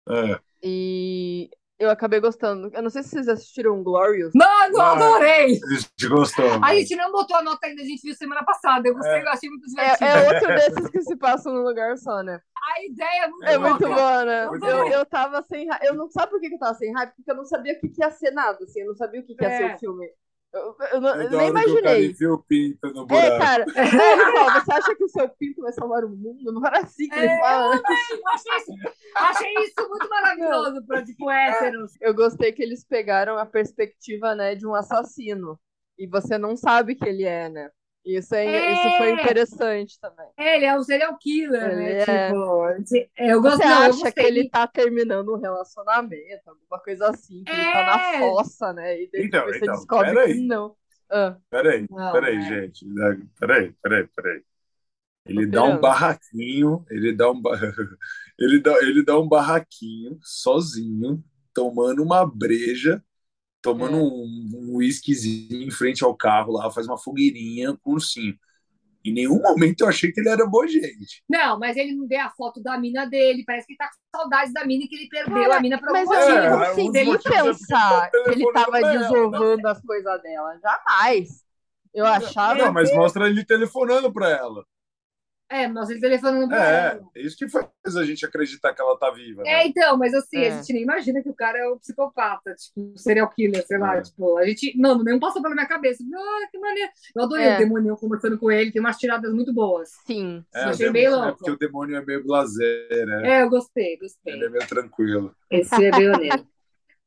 É. e eu acabei gostando. Eu não sei se vocês assistiram Glorious. Mano, Ah. adorei! A gente gostou. A mano. gente não botou a nota ainda, a gente viu semana passada. Eu gostei, É. eu achei muito divertido. É, é outro desses que se passam num lugar só, né? A ideia é muito É É muito bom, né? Muito Eu, bom. eu tava sem hype. Eu não sabe por que que eu tava sem hype? Porque eu não sabia o que, que ia ser nada, assim. Eu não sabia o que, que ia É. ser o filme. Eu, eu não- É eu nem hora que o cara imaginei. pinto no É, buraco. cara. É, ele fala, você acha que o seu pinto vai salvar o mundo? Não era assim que ele É, fala. né? Eu achei isso, achei isso muito maravilhoso pra, tipo, héteros. Eu gostei que eles pegaram a perspectiva, né, de um assassino. E você não sabe que ele é, né? Isso, é, É. isso foi interessante também. É, ele é um serial killer, né? Ele é. Tipo, eu Você não, eu acha que gostei. ele tá terminando um relacionamento, alguma coisa assim, que ele tá na É. fossa, né? E daí Então, você então, descobre peraí. que não. Ah, Peraí, Não, peraí, é. gente. né? Peraí, peraí, peraí. Ele dá um barraquinho, ele dá um, ele dá, ele dá um barraquinho sozinho, tomando uma breja, tomando É. um, um whiskyzinho em frente ao carro lá, faz uma fogueirinha com o ursinho. Em nenhum momento eu achei que ele era boa gente. Não, mas ele não vê a foto da mina dele. Parece que ele tá com saudades da mina e que ele perdeu Cara, a mina por mas algum eu É, digo, motivo. é, assim, dos motivos é pensar que ele tava pra ela, desovando as coisas dela, jamais. Eu achava. Não, mas mostra ele telefonando pra ela. É, mas ele telefonando pra É, ela. é isso que faz a gente acreditar que ela tá viva. É, né? então, mas assim, É. a gente nem imagina que o cara é um psicopata, tipo, um serial killer, sei lá, É. tipo, a gente, não, nem passou pela minha cabeça. Ah, que maneiro. Eu adorei É. o demônio conversando com ele, tem umas tiradas muito boas. Sim. É, achei demônio- bem é louco. porque o demônio é meio blazer, né? É, eu gostei, gostei. Ele é meio tranquilo. Esse é bem honesto.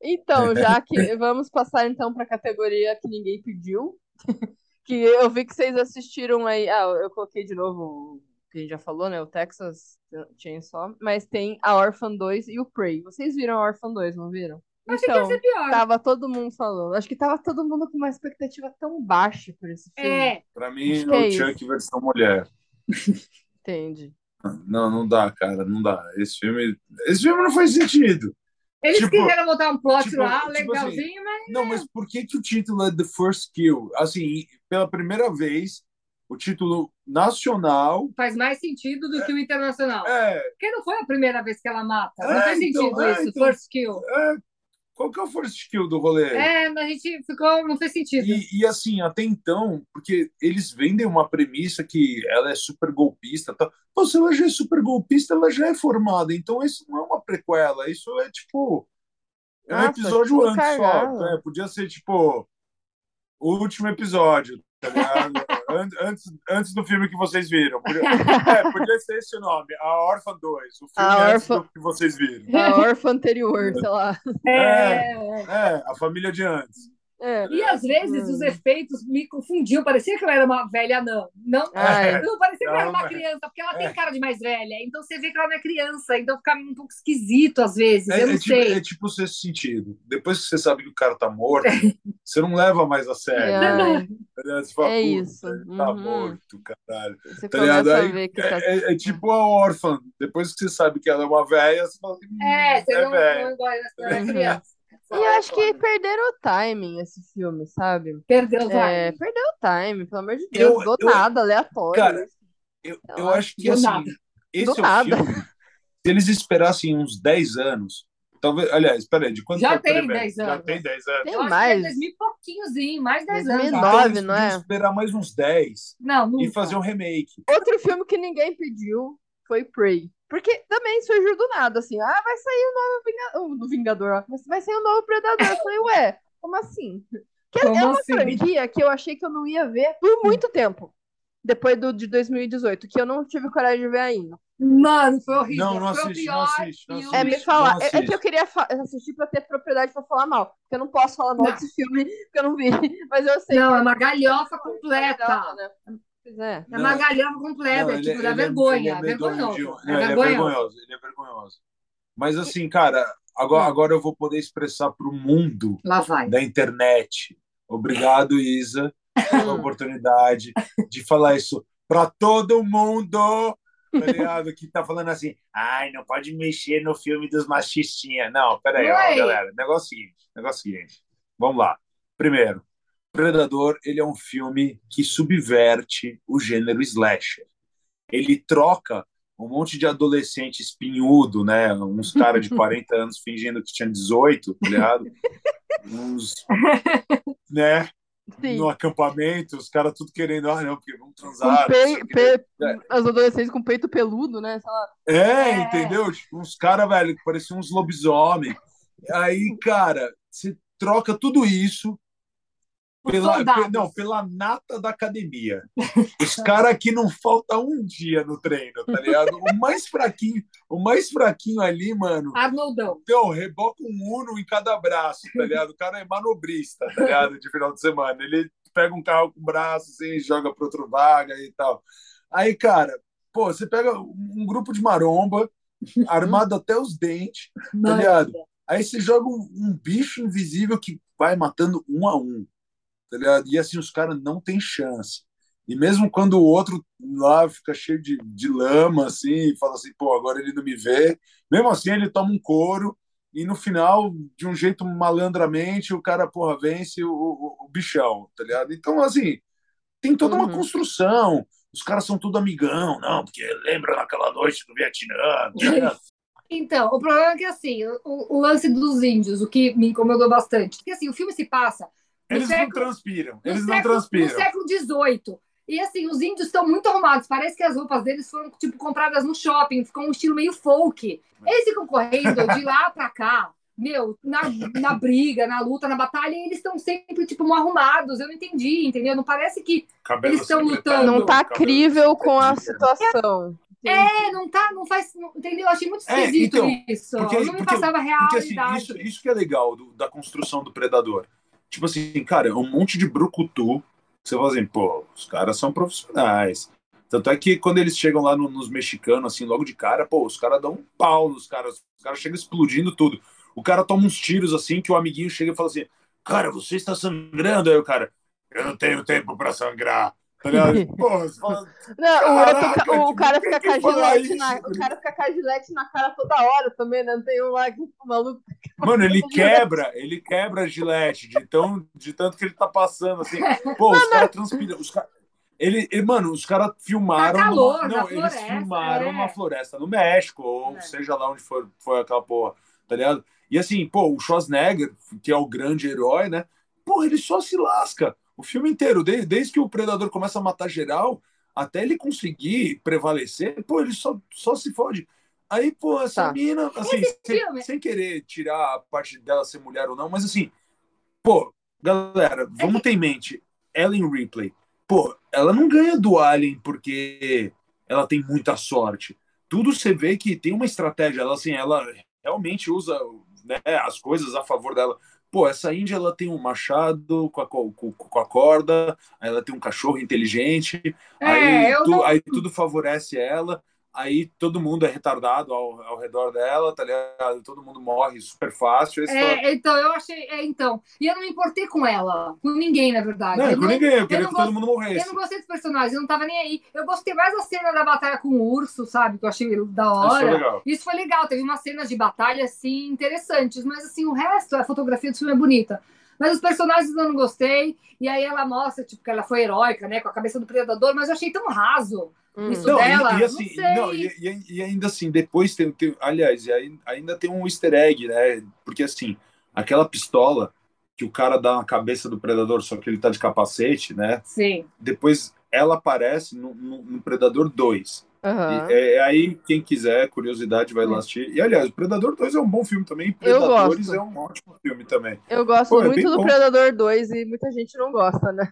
Então, já que vamos passar então para a categoria que ninguém pediu, que eu vi que vocês assistiram aí. Ah, eu coloquei de novo que a gente já falou, né? O Texas Chainsaw, mas tem a Orphan 2 e o Prey. Vocês viram a Orphan 2, não viram? Achei que ia Então, ser pior. tava todo mundo falando. Acho que tava todo mundo com uma expectativa tão baixa por esse filme. É, Pra mim, Acho é que é o isso. Chuck versão mulher. Entende? Não, não dá, cara, não dá. Esse filme, esse filme não faz sentido. eles Tipo- quiseram botar um plot tipo- lá, tipo legalzinho, mas Não, mas por que que o título é The First Kill? Assim, pela primeira vez, o título nacional faz mais sentido do que o internacional. é, Porque não foi a primeira vez que ela mata. Não É, faz então, sentido é, isso, então. first kill. é qual que é o First Kill do rolê? É, mas a gente ficou, não fez sentido. E, e, assim, até então, porque eles vendem uma premissa que ela é super golpista. Tá? Pô, se ela já é super golpista, ela já é formada. Então, isso não é uma prequela. Isso é tipo. É um Nossa, episódio tudo antes só. cagado. né? Podia ser tipo. O último episódio, tá ligado? An- antes, antes do filme que vocês viram. Podia, é, podia ser esse o nome, A Órfã 2. O filme A antes do que vocês viram. A Orphan anterior, sei lá. É, É, a família de antes. É. E às vezes os Hum. efeitos me confundiam, parecia que eu era uma velha anã. Não, Ai. não parecia que eu era uma Não, criança, porque ela tem é. cara de mais velha. Então você vê que ela não é criança, então fica um pouco esquisito às vezes, É, eu não é tipo, sei. é tipo o sexto sentido. Depois que você sabe que o cara tá morto, você não leva mais a sério. Você fala, É "Puta, isso. Tá Uhum. morto, caralho. você Tá ligado? Aí, ver que tá. é, é- é tipo a órfã. Depois que você sabe que ela é uma velha, você fala assim, hum, É, você não, velha. não igual você não é Uhum. criança. E eu acho que perderam o timing esse filme, sabe? Perdeu, vai. É, perdeu o time, pelo amor de Deus. Eu- do eu- aleatório aleatório. Cara, Eu, eu acho que assim, nada. esse Do é o nada. filme. Se eles esperassem uns 10 anos, talvez. Aliás, peraí, de quanto Já tempo tem ele vem? 10 Já anos. tem 10 anos. Tem eu acho mais. que é 2000 e pouquinhozinho, mais 10 anos. 2009. já. Então eles não é? esperar mais uns 10 Não, nunca. e fazer um remake. Outro filme que ninguém pediu foi Prey. Porque também surgiu do nada, assim. Ah, vai sair o novo Vingador. Do Vingador, Vai sair o novo Predador. Eu falei, ué, como assim? Que Como é uma assim? franquia que eu achei que eu não ia ver por muito tempo. Depois do de 2018, que eu não tive coragem de ver ainda. Mano, foi horrível. Não, não foi o assiste, não assiste, não filme. É, me Assiste, falar. É, é que assiste. eu queria assistir pra ter propriedade pra falar mal. Porque eu não posso falar mal Não. desse filme, porque eu não vi. Mas eu sei Não, que é uma galhofa legal, completa. né? Pois é. É uma galhofa completa, Não, é ele- tipo, dá ele é- vergonha. ele é É vergonhoso. de- É é vergonhoso. vergonhoso, ele é vergonhoso. Mas assim, cara, agora, Hum. agora eu vou poder expressar pro mundo Lá vai. da internet. Obrigado, Isa, pela Hum. oportunidade de falar isso para todo mundo, tá ligado? Que tá falando assim, ai, não pode mexer no filme dos machistinhas. Não, peraí, ó, galera, negócio seguinte, negócio seguinte. Vamos lá. Primeiro, Predador, ele é um filme que subverte o gênero slasher. Ele troca um monte de adolescente espinhudo, né? Uns caras de 40 anos fingindo que tinha 18, tá ligado? Uns, né? Sim. no acampamento, os caras tudo querendo, ah, não, porque vamos transar. quê. pe- As adolescentes com peito peludo, né? É, É. entendeu? Tipo, uns caras, velho, que pareciam uns lobisomem. Aí, cara, você troca tudo isso pela, pe- não, pela nata da academia. Os caras que não falta um dia no treino, tá ligado? O mais fraquinho, o mais fraquinho ali, mano, Arnoldão. Então, reboca um Uno em cada braço, tá ligado? O cara é manobrista, tá ligado? De final de semana. Ele pega um carro com o braço, assim, joga para outro vaga e tal. Aí, cara, pô, você pega um grupo de maromba, armado até os dentes, tá ligado? Aí você joga um, um bicho invisível que vai matando um a um, tá ligado? E assim, os caras não têm chance. E mesmo quando o outro lá fica cheio de, de lama, assim, e fala assim, pô, agora ele não me vê, mesmo assim ele toma um couro, e no final, de um jeito malandramente, o cara, porra, vence o, o, o bichão, tá ligado? Então, assim, tem toda uma Uhum. construção. Os caras são tudo amigão, não, porque lembra naquela noite do Vietnã, tá? Então, o problema é que, assim, o, o lance dos índios, o que me incomodou bastante, porque, assim, o filme se passa Eles não século, transpiram, no eles não século, transpiram. no século XVIII. E, assim, os índios estão muito arrumados. Parece que as roupas deles foram, tipo, compradas no shopping. Ficou um estilo meio folk. Eles ficam correndo de lá pra cá, meu, na, na briga, na luta, na batalha, eles estão sempre, tipo, mal arrumados. Eu não entendi, entendeu? Não parece que Cabelo Eles estão lutando. Não tá crível com a situação. É, não tá, não faz, não- entendeu? Eu achei muito É, esquisito então, isso. porque- não me porque- passava a Porque assim, realidade. isso, isso que é legal do- da construção do Predador. Tipo assim, cara, é um monte de brucutu. Você fala assim, pô, os caras são profissionais. Tanto é que quando eles chegam lá no- nos mexicanos, assim, logo de cara, pô, os caras dão um pau nos caras. Os caras chegam explodindo tudo. O cara toma uns tiros assim que o amiguinho chega e fala assim: Cara, você está sangrando. Aí o cara, eu não tenho tempo pra sangrar. Tá? Pô, você fala, Não, o, outro, Caraca, ca- o tipo, cara fica com a gilete na, cara? o cara fica com a gilete na cara toda hora também, né? Não tem um lá que o maluco. Mano, ele quebra, ele quebra a gilete de, tão, de tanto que ele tá passando, assim. Pô, os caras transpiram. Os cara... ele, ele- mano, os caras filmaram. Tá calor, Não, eles filmaram é. uma floresta no México, ou É. seja lá onde for, foi aquela porra, tá ligado? E assim, pô, o Schwarzenegger, que é o grande herói, né? Porra, ele só se lasca o filme inteiro, desde, desde que o predador começa a matar geral, até ele conseguir prevalecer, pô, ele só, só se fode. Aí, pô, essa Tá. mina, assim, sem, sem querer tirar a parte dela ser mulher ou não, mas assim, pô, galera, vamos ter em mente, Ellen Ripley, pô, ela não ganha do Alien porque ela tem muita sorte. Tudo você vê que tem uma estratégia, ela assim, ela realmente usa né, as coisas a favor dela. Pô, essa índia ela tem um machado com a, com, com a corda, ela tem um cachorro inteligente, é, aí, tu, não... aí tudo favorece ela aí todo mundo é retardado ao, ao redor dela, tá ligado? Todo mundo morre super fácil. É, então, eu achei. É, então. E eu não me importei com ela, com ninguém, na verdade. Não, eu com não, ninguém, eu queria eu que todo mundo morresse. Eu não gostei dos personagens, eu não tava nem aí. Eu gostei mais da cena da batalha com o urso, sabe? Que eu achei da hora. Isso foi legal. Isso foi legal, teve umas cenas de batalha, assim, interessantes, mas assim, o resto, a fotografia do filme é bonita. Mas os personagens eu não gostei. E aí ela mostra, tipo, que ela foi heróica, né? Com a cabeça do predador, mas eu achei tão raso. Hum. Isso não, dela, e, e assim, não, e, e, ainda assim, depois tem, tem aliás, ainda tem um easter egg, né? Porque assim, aquela pistola que o cara dá na cabeça do predador, só que ele tá de capacete, né? Sim. Depois ela aparece no, no, no Predador 2. Uhum. É, é, aí, quem quiser, curiosidade, vai lá assistir. E, aliás, Predador 2 é um bom filme também. Predadores é um ótimo filme também. Eu gosto Pô, é muito é do bom. Predador 2 e muita gente não gosta, né?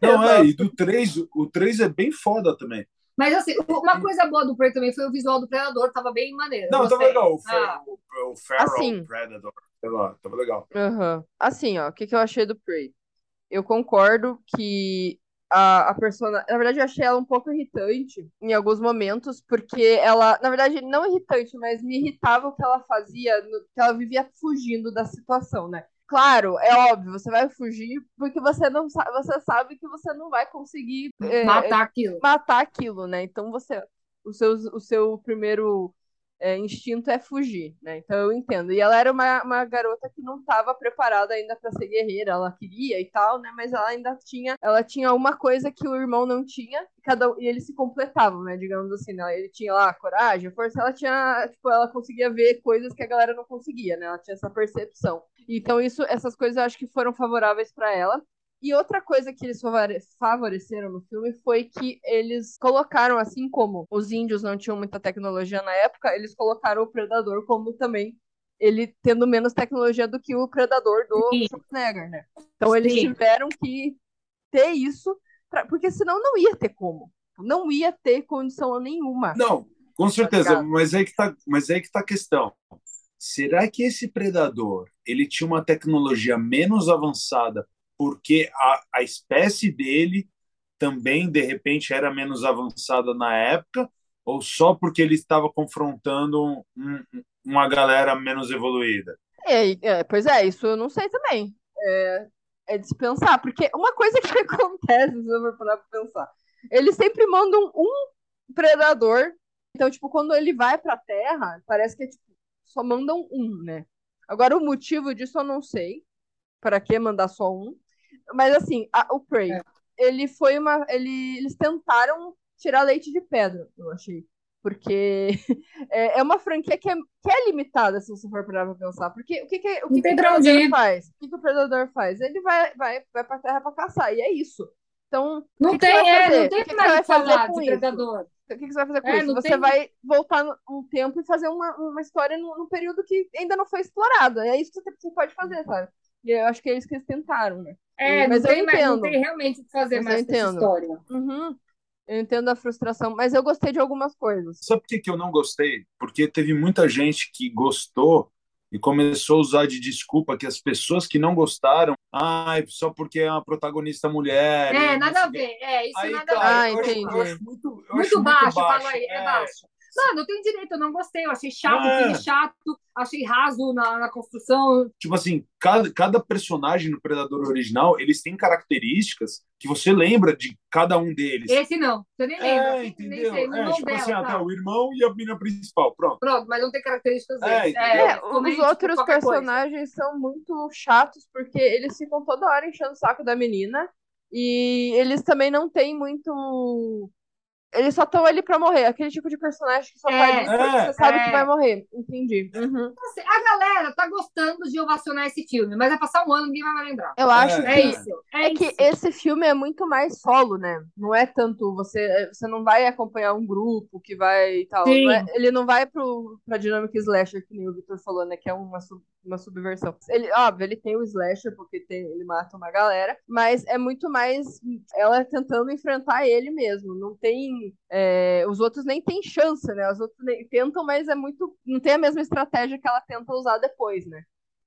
Não, é, e do 3, o 3 é bem foda também. Mas assim, uma coisa boa do Prey também foi o visual do Predador, tava bem maneiro. Não, tava legal. O, ah. o, o Feral assim, Predator, sei lá, tava legal. Uhum. Assim, ó, o que, que eu achei do Prey? Eu concordo que a, a persona. Na verdade, eu achei ela um pouco irritante em alguns momentos, porque ela, na verdade, não irritante, mas me irritava o que ela fazia, no, que ela vivia fugindo da situação, né? Claro, é óbvio, você vai fugir porque você não sabe, você sabe que você não vai conseguir é, matar aquilo. Matar aquilo, né? Então você o seu, o seu primeiro é, instinto é fugir, né? Então eu entendo. E ela era uma, uma garota que não estava preparada ainda para ser guerreira, ela queria e tal, né? Mas ela ainda tinha, ela tinha uma coisa que o irmão não tinha, e cada e eles se completavam, né? Digamos assim, né? Ele tinha lá coragem, força, ela tinha, tipo, ela conseguia ver coisas que a galera não conseguia, né? Ela tinha essa percepção. Então isso, essas coisas eu acho que foram favoráveis para ela. E outra coisa que eles favoreceram no filme foi que eles colocaram, assim como os índios não tinham muita tecnologia na época, eles colocaram o Predador como também ele tendo menos tecnologia do que o Predador do Sim. Schwarzenegger, né? Então eles Sim. tiveram que ter isso, pra... porque senão não ia ter como. Não ia ter condição nenhuma. Não, com certeza, mas aí que tá, mas aí que tá a questão. Será que esse predador, ele tinha uma tecnologia menos avançada porque a, a espécie dele também, de repente, era menos avançada na época, ou só porque ele estava confrontando um, uma galera menos evoluída? É, é, pois é, isso eu não sei também. É, é de se pensar, porque uma coisa que acontece, se eu for parar pra pensar, eles sempre mandam um predador, então, tipo, quando ele vai pra Terra, parece que é, tipo, só mandam um, né? Agora, o motivo disso eu não sei. Para que mandar só um? Mas assim, a, o Prey, é. ele foi uma. Ele, eles tentaram tirar leite de pedra, eu achei. Porque é, é uma franquia que é, que é limitada, se você for parar pra pensar. Porque o que, que, o que, que o Predador faz? O que, que o Predador faz? Ele vai, vai, vai pra terra pra caçar, e é isso. Então, não tem, é, não tem que mais falar de Predador. O que, que, você vai fazer com é, isso? Você tem... vai voltar um tempo e fazer uma, uma história num, num, período que ainda não foi explorado. É isso que você pode fazer, sabe? E eu acho que é isso que eles tentaram, né? É, mas não, eu tem, entendo. Não tem realmente o que fazer mas mais com essa história. Uhum. Eu entendo a frustração, mas eu gostei de algumas coisas. Sabe por que, que eu não gostei? Porque teve muita gente que gostou e começou a usar de desculpa que as pessoas que não gostaram, ah, só porque é uma protagonista mulher. É, nada a ver. É, isso aí, nada a ver. Ah, entendi. Eu acho, muito, eu muito, baixo, muito baixo, aí, é, é baixo. Mano, eu tenho direito, eu não gostei. Eu achei chato, é. chato, achei raso na, na construção. Tipo assim, cada, cada personagem no Predador original, eles têm características que você lembra de cada um deles. Esse não, você nem lembra. É, entendeu? Nem sei, é, tipo dela, assim, tá. até o irmão e a menina principal, pronto. Pronto, mas não tem características é, é, os outros personagens coisa. são muito chatos, porque eles ficam toda hora enchendo o saco da menina. E eles também não têm muito eles só estão ali pra morrer. Aquele tipo de personagem que só é, faz isso porque você sabe é. que vai morrer. Entendi. Uhum. Assim, a galera tá gostando de ovacionar esse filme, mas vai passar um ano ninguém vai mais lembrar. Eu acho é, que, isso. É, é que esse filme é muito mais solo, né? Não é tanto. Você, você não vai acompanhar um grupo que vai e tal. Não é, ele não vai pro, pra dinâmica slasher, que nem o Victor falou, né? Que é uma, uma subversão. Ele, óbvio, ele tem o slasher, porque tem, ele mata uma galera, mas é muito mais ela tentando enfrentar ele mesmo. Não tem é, os outros nem têm chance, né? Os outros nem, tentam, mas é muito. Não tem a mesma estratégia que ela tenta usar depois, né?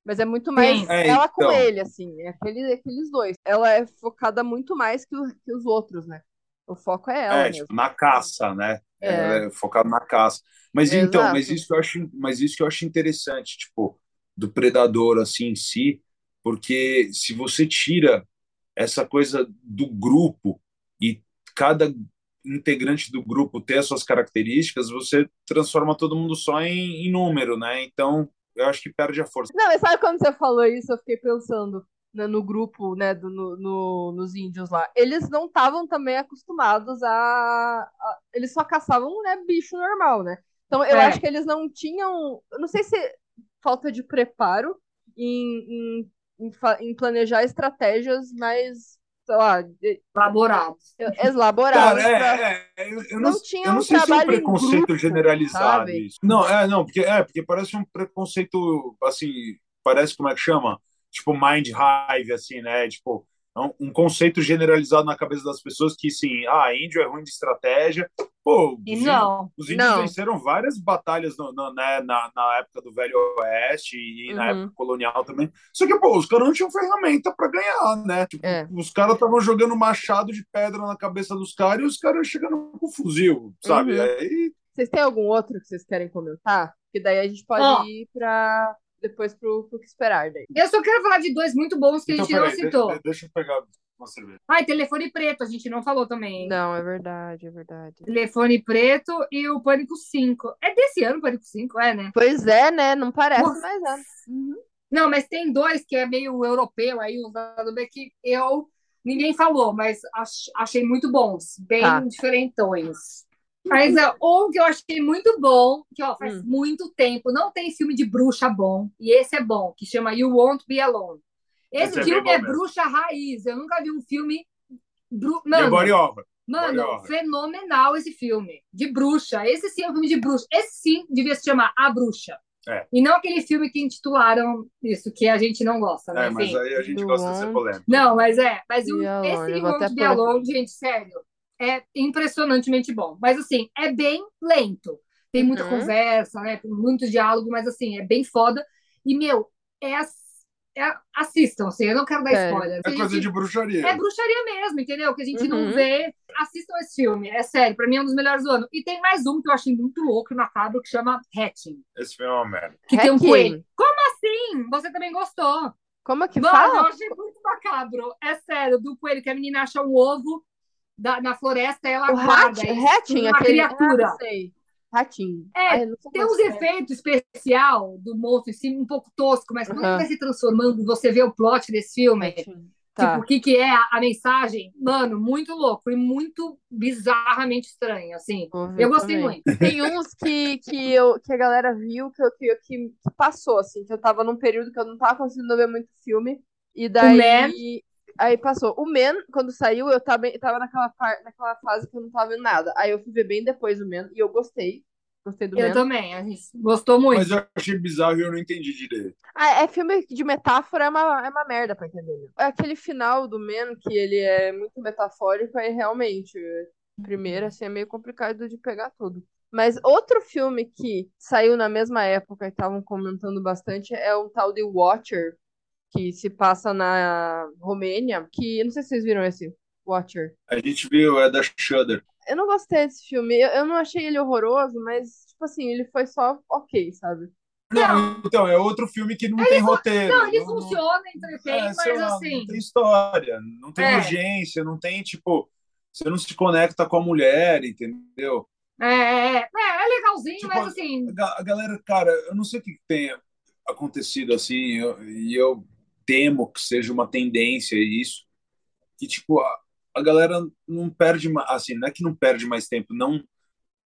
Mas é muito mais É, ela com então. ele, assim, é aquele, aqueles dois. Ela é focada muito mais que, o- que os outros, né? O foco é ela É, mesmo. tipo, na caça, né? É. É focado na caça. Mas então, mas isso que eu acho, mas isso que eu acho interessante, tipo, do predador assim em si, porque se você tira essa coisa do grupo e cada integrante do grupo ter as suas características, você transforma todo mundo só em, em número, né? Então, eu acho que perde a força. Não, mas sabe quando você falou isso, eu fiquei pensando né, no grupo, né, do, no, no- nos índios lá. Eles não estavam também acostumados a, a- Eles só caçavam, né, bicho normal, né? Então eu É. acho que eles não tinham. Eu não sei se falta de preparo em, em, em em planejar estratégias mais, sei lá, de- Elaborados. elaboradas. pra- Cara, é, é, eu, eu Não não, tinha eu não um sei se é um trabalho preconceito grupo, generalizado sabe? isso. Não, é, não, porque é, porque parece um preconceito assim, parece como é que chama? Tipo mind hive assim, né? Tipo, é um, um conceito generalizado na cabeça das pessoas que sim, ah, índio é ruim de estratégia. Pô, E os índios- não. os índios Não. venceram várias batalhas no- no- né, na, na época do Velho Oeste e na Uhum. época colonial também. Só que, pô, os caras não tinham ferramenta para ganhar, né? Tipo, É. os caras estavam jogando machado de pedra na cabeça dos caras e os caras chegando com fuzil, sabe? Uhum. Aí, Vocês têm algum outro que vocês querem comentar? Que daí a gente pode ir pra. Depois pro, pro que esperar daí. Eu só quero falar de dois muito bons que então, a gente não citou. de- deixa eu pegar uma cerveja. Ai, telefone preto, a gente não falou também. hein? Não, é verdade, é verdade. Telefone preto e o Pânico 5. É desse ano o Pânico 5, é, né? Pois é, né? Não parece, Nossa. mas é. Uhum. Não, mas tem dois que é meio europeu aí, usado bem que eu ninguém falou, mas ach- achei muito bons, bem Tá. diferentões. Mas é, um que eu achei muito bom, que ó, faz Hum. muito tempo, não tem filme de bruxa bom, e esse é bom, que chama You Won't Be Alone. Esse Esse é filme é mesmo. bruxa raiz. Eu nunca vi um filme. Bru... Mano. Mano, fenomenal esse filme. De bruxa. Esse sim é um filme de bruxa. Esse sim devia se chamar A Bruxa. É. E não aquele filme que intitularam isso, que a gente não gosta, né? É, mas Enfim. aí a gente gosta de ser polêmico. Não, mas é. Mas o, esse eu Be pôr aqui. Alone, gente, sério, é impressionantemente bom. Mas assim, é bem lento. Tem muita Uhum. conversa, né? Tem muito diálogo, mas assim, é bem foda. E, meu, é, ass- é assistam, assim, eu não quero dar Sério. spoiler. É coisa gente- de bruxaria. é bruxaria mesmo, entendeu? Que a gente não Uhum. vê. Assistam esse filme, é sério, pra mim é um dos melhores do ano. E tem mais um que eu achei muito louco e macabro que chama Hatching, Esse filme é uma merda. que tem um coelho. Como assim? Você também gostou? Como é que Mano, eu fala? achei muito macabro. É sério, do coelho, que a menina acha um ovo da- na floresta e ela O guarda Hatching, isso, Hatching, uma aquele. criatura. Ah, sei. Ratinho. É, Tem uns efeitos especial do monstro em si, um pouco tosco, mas quando Aham. ele vai se transformando, você vê o plot desse filme, Hatching. Tá. Tipo, o que, que é a, a mensagem? Mano, muito louco e muito bizarramente estranho, assim. Eu gostei também. muito. Tem uns que, que, eu, que a galera viu que, eu- que, que passou, assim, que eu tava num período que eu não tava conseguindo ver muito filme. E daí. Aí passou. O Man, quando saiu, eu tava, tava naquela, par, naquela fase que eu não tava vendo nada. Aí eu fui ver bem depois o Man e eu gostei. Gostei do Eu Man. também, a gente gostou muito. Mas eu achei bizarro e eu não entendi direito. Ah, é filme de metáfora, é uma, é uma merda pra entender. meu. É aquele final do Man que ele é muito metafórico, aí realmente, primeiro, assim, é meio complicado de pegar tudo. Mas outro filme que saiu na mesma época e estavam comentando bastante é um tal de Watcher, que se passa na Romênia, que, não sei se vocês viram esse, Watcher. A gente viu, é da Shudder. Eu não gostei desse filme, eu, eu não achei ele horroroso, mas, tipo assim, ele foi só ok, sabe? Não, então, é outro filme que não tem roteiro. Não, ele não- funciona, entretém, É, mas lá, assim. Não tem história, não tem É. urgência, não tem, tipo, você não se conecta com a mulher, entendeu? É, é, é, é legalzinho, Tipo, mas assim. A, a galera, cara, eu não sei o que tenha acontecido assim, eu- e eu temo que seja uma tendência isso, que, tipo, a, a galera não perde, assim, não é que não perde mais tempo, não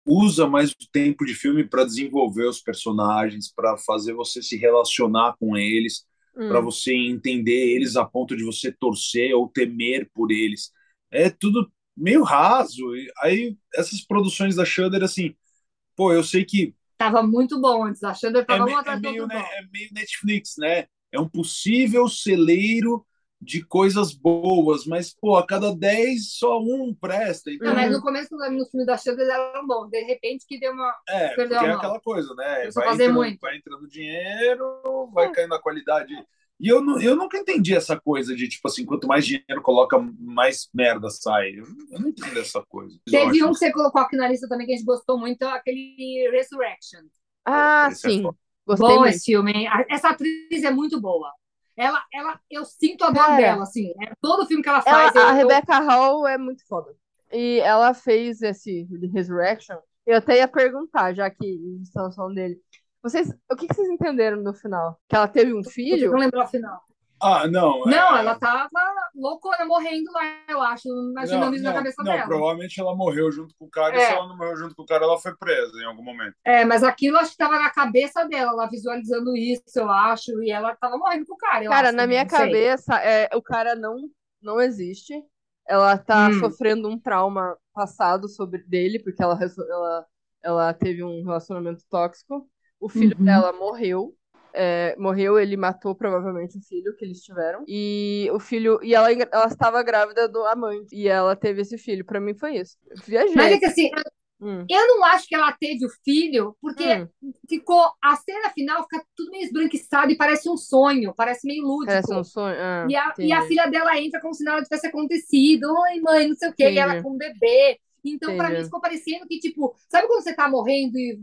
usa mais o tempo de filme para desenvolver os personagens, para fazer você se relacionar com eles, Hum. para você entender eles a ponto de você torcer ou temer por eles. É tudo meio raso. E aí essas produções da Shudder assim, pô, eu sei que Tava muito bom antes. A Shudder é, tava me- é do meio, né, bom. é meio Netflix, né? É um possível celeiro de coisas boas, mas, pô, a cada 10 só um presta. Então... Não, mas no começo, no filme da Chance, eram bons. De repente que deu uma. É, porque Perdeu a é aquela coisa, né? Vai fazer entrando, muito. vai entrando dinheiro, vai caindo a qualidade. E eu, eu nunca entendi essa coisa de, tipo assim, quanto mais dinheiro coloca, mais merda sai. Eu, eu não entendo essa coisa. Teve um que você colocou aqui na lista também que a gente gostou muito, aquele Resurrection. Ah, Esse é sim. foda. Gostei Bom muito. esse filme, Essa atriz é muito boa. Ela, ela, eu sinto a dor Cara. dela, assim. É, todo filme que ela Ela- faz. eu- a eu- Rebecca Hall é muito foda. E ela fez esse Resurrection. Eu até ia perguntar, já que estamos falando dele. Vocês, o que que vocês entenderam no final? Que ela teve um eu filho? não lembro a final. Ah, não. Não, é- ela tava loucona, morrendo lá, eu acho, imaginando Não, isso na não, cabeça não, dela. provavelmente ela morreu junto com o cara, e É. se ela não morreu junto com o cara, ela foi presa em algum momento. É, mas aquilo acho que tava na cabeça dela, ela visualizando isso, eu acho, e ela tava morrendo com o cara, eu Cara, acho, na minha cabeça, é, o cara não, não existe. Ela tá Hum. sofrendo um trauma passado sobre dele, porque ela, ela, ela teve um relacionamento tóxico. O filho Uhum. dela morreu. É, morreu, ele matou provavelmente o filho que eles tiveram. E o filho. E ela, ela estava grávida do amante. E ela teve esse filho. Pra mim foi isso. Eu Viajei. Mas é que assim, Hum, eu não acho que ela teve o filho, porque hum, ficou, a cena final fica tudo meio esbranquiçado e parece um sonho, parece meio lúdico. parece um sonho. Ah, E a, e a entendi. filha dela entra como se nada tivesse acontecido. Oi, mãe, não sei o quê. E ela Entendi. com um bebê. Então, pra Entendi. mim, ficou parecendo que, tipo, sabe quando você tá morrendo e.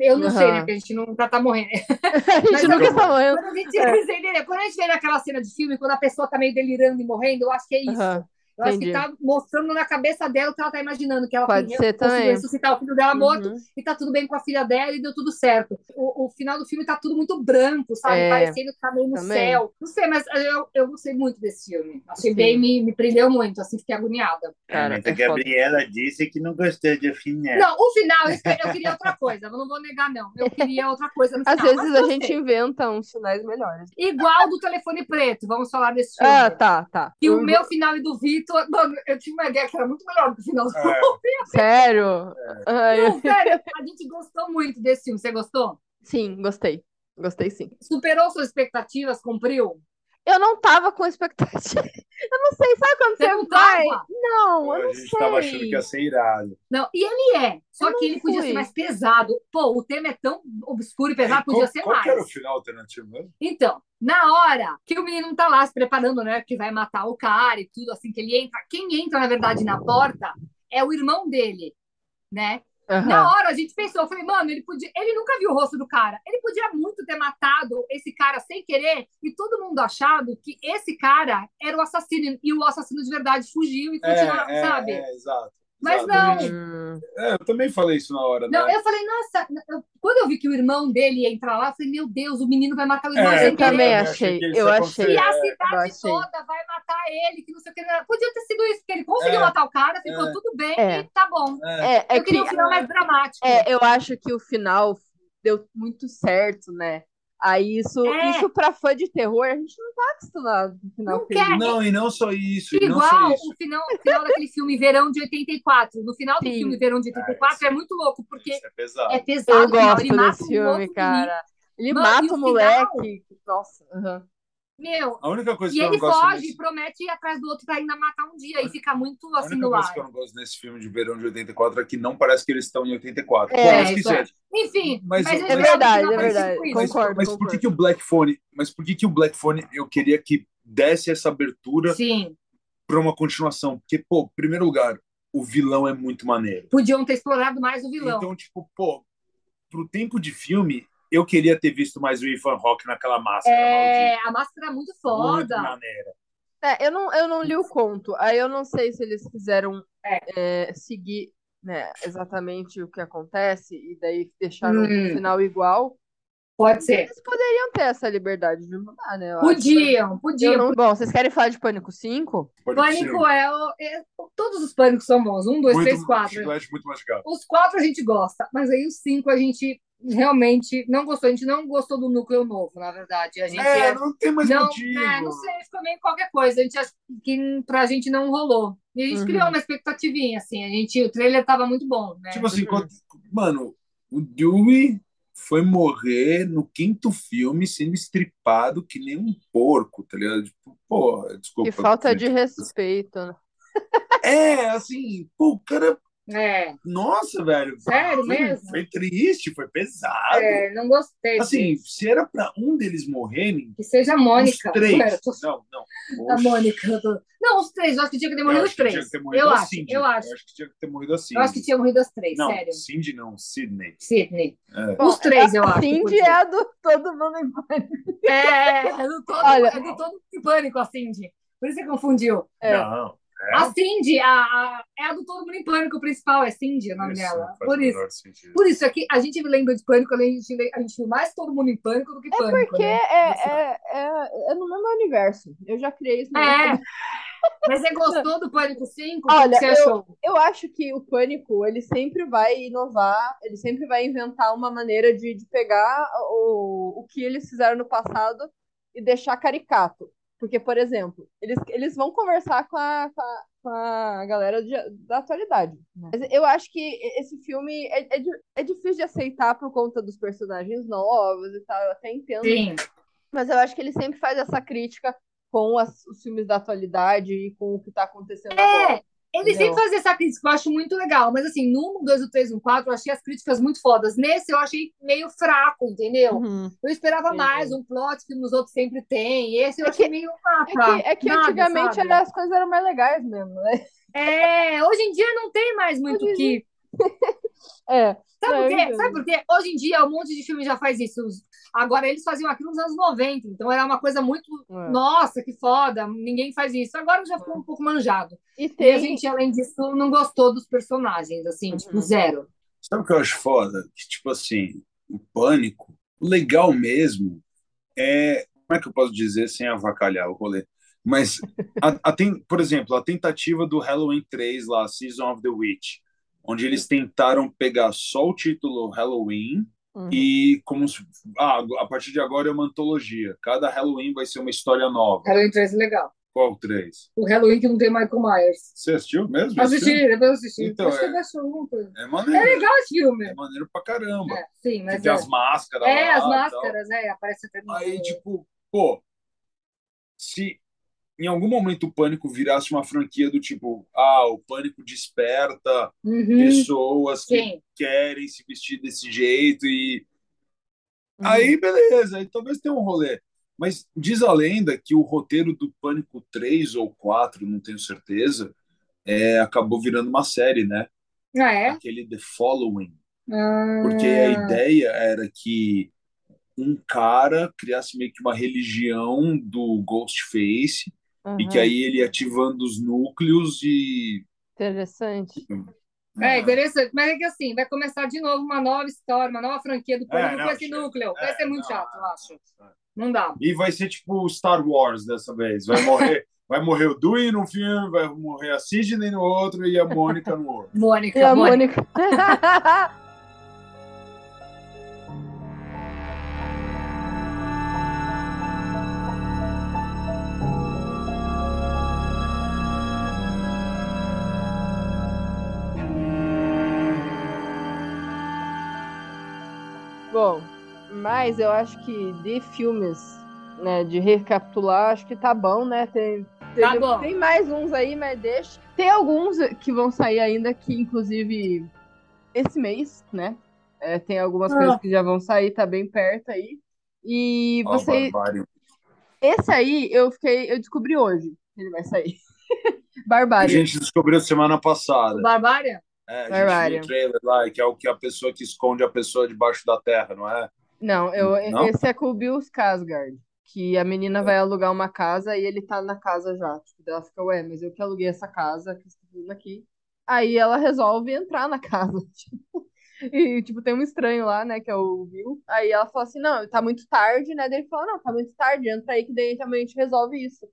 Eu não sei, né? Porque a gente nunca tá morrendo. a gente Mas nunca tá morrendo. Quando a gente, É. Quando a gente vê naquela cena de filme, quando a pessoa tá meio delirando e morrendo, eu acho que é isso. Aham, eu acho que entendi. tá mostrando na cabeça dela o que ela tá imaginando, que ela Pode ser conseguiu também. ressuscitar o filho dela morto Uhum. e tá tudo bem com a filha dela e deu tudo certo. O, o final do filme tá tudo muito branco, sabe? É, Parecendo que tá meio no também. céu. Não sei, mas eu, eu gostei muito desse filme. Achei Sim. bem, me, me prendeu muito, assim, fiquei agoniada. Cara, Mas a é foda. Gabriela disse que não gostou de final. Não, o final, eu, queria outra coisa, eu não vou negar, não. Eu queria outra coisa no Às final. vezes mas a gostei. gente inventa uns finais melhores. Igual do telefone preto, vamos falar desse filme. Ah, tá, tá. E o Eu- meu final e do Vitor, mano, eu tinha uma ideia que era muito melhor do que o final do É. Sério? Ai, Não, sério, a gente gostou muito desse filme. Você gostou? Sim, gostei. Gostei sim. Superou suas expectativas? Cumpriu? Eu não tava com expectativa. Eu não sei, sabe quando Você você não vai? tava? Não, Pô, eu a não gente sei. tava achando que ia ser irado. Não, e ele é. Só Eu que ele podia fui. ser mais pesado. Pô, o tema é tão obscuro e pesado, podia qual, ser qual mais. que era o final alternativo mesmo? Então, na hora que o menino tá lá se preparando, né, que vai matar o cara e tudo, assim, que ele entra, quem entra, na verdade, na porta é o irmão dele, né? Aham. Na hora a gente pensou, eu falei, mano, ele podia, ele nunca viu o rosto do cara. Ele podia muito ter matado esse cara sem querer e todo mundo achado que esse cara era o assassino e o assassino de verdade fugiu e continuou, é, sabe? é, exato. Mas Exatamente. Hum, É, eu também falei isso na hora, Não, né? eu falei, nossa, eu- quando eu vi que o irmão dele ia entrar lá, eu falei, meu Deus, o menino vai matar o irmão É, sem eu também querer. achei, eu achei. E a cidade achei. toda vai matar ele, que não sei o que. Podia ter sido isso, porque ele conseguiu É, matar o cara, ficou é. tudo bem É. e tá bom. É. É, é eu queria que um final mais dramático. é, eu acho que o final deu muito certo, né? Aí isso, É. isso pra fã de terror, a gente não tá acostumado com o final Não feliz. quer. Não, e não só isso, não Igual só isso. o final, o final daquele filme Verão de 84. No final do Sim. filme Verão de 84 é muito louco, porque é pesado. é pesado. Eu gosto ele mata desse filme, cara. Ele Mano, mata o o final? moleque. Nossa, aham. Meu, A única coisa e que eu ele não foge nesse... e promete ir atrás do outro pra ainda matar um dia. E fica muito A assim única no coisa ar. que eu não gosto nesse filme de verão de 84 é que não parece que eles estão em 84. É, isso é. Enfim, Mas- mas, É verdade, é parece verdade. com isso. Mas, Concordo, mas por que, concordo. que o Black Phone, mas por que, que o Black Phone eu queria que desse essa abertura Sim, para uma continuação? Porque, pô, em primeiro lugar, o vilão é muito maneiro. podiam ter explorado mais o vilão. Então, tipo, pô, pro tempo de filme, eu queria ter visto mais o Ethan Hawke naquela máscara é, a máscara é muito maldita. Muito foda. maneira. É, eu não, eu não li o conto. Aí eu não sei se eles quiseram É. é, seguir né, exatamente o que acontece e daí deixaram o Hum. final igual. Pode ser. Eles poderiam ter essa liberdade de mudar, né? eu acho. Podiam, Eu podiam. não- Bom, vocês querem falar de Pânico 5? Pode ser. Pânico é, o- é- Todos os pânicos são bons. Um, dois, muito, três, quatro. chiclete muito mastigado. Os quatro a gente gosta, mas aí os cinco a gente realmente não gostou. A gente não gostou do núcleo novo, na verdade. A gente É, não tem mais não, motivo. é, não sei, ficou meio qualquer coisa. A gente acha que pra gente não rolou. E a gente Uhum. criou uma expectativinha, assim. A gente, o trailer tava muito bom, né? Tipo assim, Uhum. quando- mano, o Dewey foi morrer no quinto filme sendo estripado que nem um porco, tá ligado? Tipo, pô, desculpa. Que falta de respeito, né? É, assim, pô, o cara. É, Nossa, velho. Sério foi, mesmo? Foi triste, foi pesado. é, não gostei. Assim, se era pra um deles morrerem, que seja a os Mônica. três. Pera, tô- Não, não. A Oxe. Mônica. tô- Não, os três. Eu acho que tinha que ter morrido os três. tinha que ter morrido Eu a acho, Cindy. eu acho. Eu acho que tinha que ter morrido assim. Eu acho que tinha morrido as três, Não, sério. Cindy não, Sidney. Sidney. É. Os três, eu acho. que Cindy podia. é a do todo mundo em pânico. É, é do todo, Olha- é do todo mundo em pânico, a Cindy. Por isso você confundiu. É. Não. É? A Cindy, a, a- é a do todo mundo em pânico principal, é Cindy o nome Isso, dela. Por isso. Por isso, aqui a gente lembra de pânico, a gente, a gente viu mais todo mundo em pânico do que pânico. Porque né? é, é, é, é no mesmo universo. Eu já criei isso. É. Mas você gostou do Pânico 5? O Olha, que você achou? Eu acho que o Pânico, ele sempre vai inovar, ele sempre vai inventar uma maneira de, de pegar o, o que eles fizeram no passado e deixar caricato. Porque, por exemplo, eles, eles vão conversar com a, com a, com a galera de- da atualidade. Mas eu acho que esse filme é, é, é difícil de aceitar por conta dos personagens novos e tal, eu até entendo. Sim. Mas eu acho que ele sempre faz essa crítica com as- os filmes da atualidade e com o que tá acontecendo agora. É, ele Entendeu? sempre fazia essa crítica, eu acho muito legal. Mas assim, no 1, 2, o 3, o 4, eu achei as críticas muito fodas. Nesse eu achei meio fraco, entendeu? Uhum. Eu esperava Entendi. mais um plot que nos outros sempre tem. Esse eu É achei meio. Ah, É tá, que, é que nada, antigamente sabe? as coisas eram mais legais mesmo, né? É, hoje em dia não tem mais muito o Hoje que. É. Sabe por quê? Sabe por quê? Hoje em dia, um monte de filme já faz isso. Agora, eles faziam aquilo nos anos 90, então era uma coisa muito. É. Nossa, que foda, ninguém faz isso. Agora já ficou um pouco manjado. E E a tem. gente, além disso, não gostou dos personagens, assim, tipo, Uhum. zero. Sabe o que eu acho foda? Que, tipo assim, o pânico, o legal mesmo é. Como é que eu posso dizer sem avacalhar o rolê? Mas, a, a tem, por exemplo, a tentativa do Halloween 3 lá, Season of the Witch, onde eles tentaram pegar só o título Halloween Uhum. e como se, ah, a partir de agora é uma antologia. Cada Halloween vai ser uma história nova. Halloween 3 é legal. Qual três? O Halloween que não tem Michael Myers. Você assistiu mesmo? Assisti, depois assisti. Então, Acho que é-. É É maneiro. legal esse filme. É maneiro pra caramba. É, sim, mas tem é. as máscaras É, lá as máscaras, é, aparece até no- Aí, tipo, pô, se em algum momento o Pânico virasse uma franquia do tipo, ah, o Pânico desperta Uhum, pessoas que sim. querem se vestir desse jeito e Uhum. aí beleza, aí talvez tenha um rolê. Mas diz a lenda que o roteiro do Pânico 3 ou 4, não tenho certeza, é, acabou virando uma série, né? Ah, é? Aquele The Following. Ah, Porque a ideia era que um cara criasse meio que uma religião do Ghostface e que Uhum. aí ele ativando os núcleos e. Interessante. É interessante, mas é que assim, vai começar de novo uma nova história, uma nova franquia do Pânico É, não, com esse núcleo. Vai É, ser muito não, chato, eu acho. não. Não dá. E vai ser tipo Star Wars dessa vez. Vai morrer, vai morrer o Dewey num filme, vai morrer a Sidney no outro e a Mônica no outro. Mônica, E a Mônica. Mônica. Bom, mas eu acho que de filmes, né, de recapitular, acho que tá bom, né? Tem, Tá tem, bom. tem mais uns aí, mas deixa. Tem alguns que vão sair ainda que, inclusive, esse mês, né? É, tem algumas Ah. coisas que já vão sair, tá bem perto aí. E você. barbárie. Esse aí eu fiquei. Eu descobri hoje que ele vai sair. A Barbárie. gente descobriu semana passada. Barbária? É, a gente Barbárie. viu o trailer lá, que é o que a pessoa que esconde a pessoa debaixo da terra, não é? Não, eu, Não? esse é com o Bill Skarsgård. Que a menina vai alugar uma casa e ele tá na casa já. Tipo, ela fica, ué, mas eu que aluguei essa casa que tá fazendo aqui. Aí ela resolve entrar na casa. tipo. E, tipo, tem um estranho lá, né, que é o Bill. Aí ela fala assim, não, tá muito tarde, né? Daí ele fala, não, tá muito tarde, entra aí que daí também a gente resolve isso.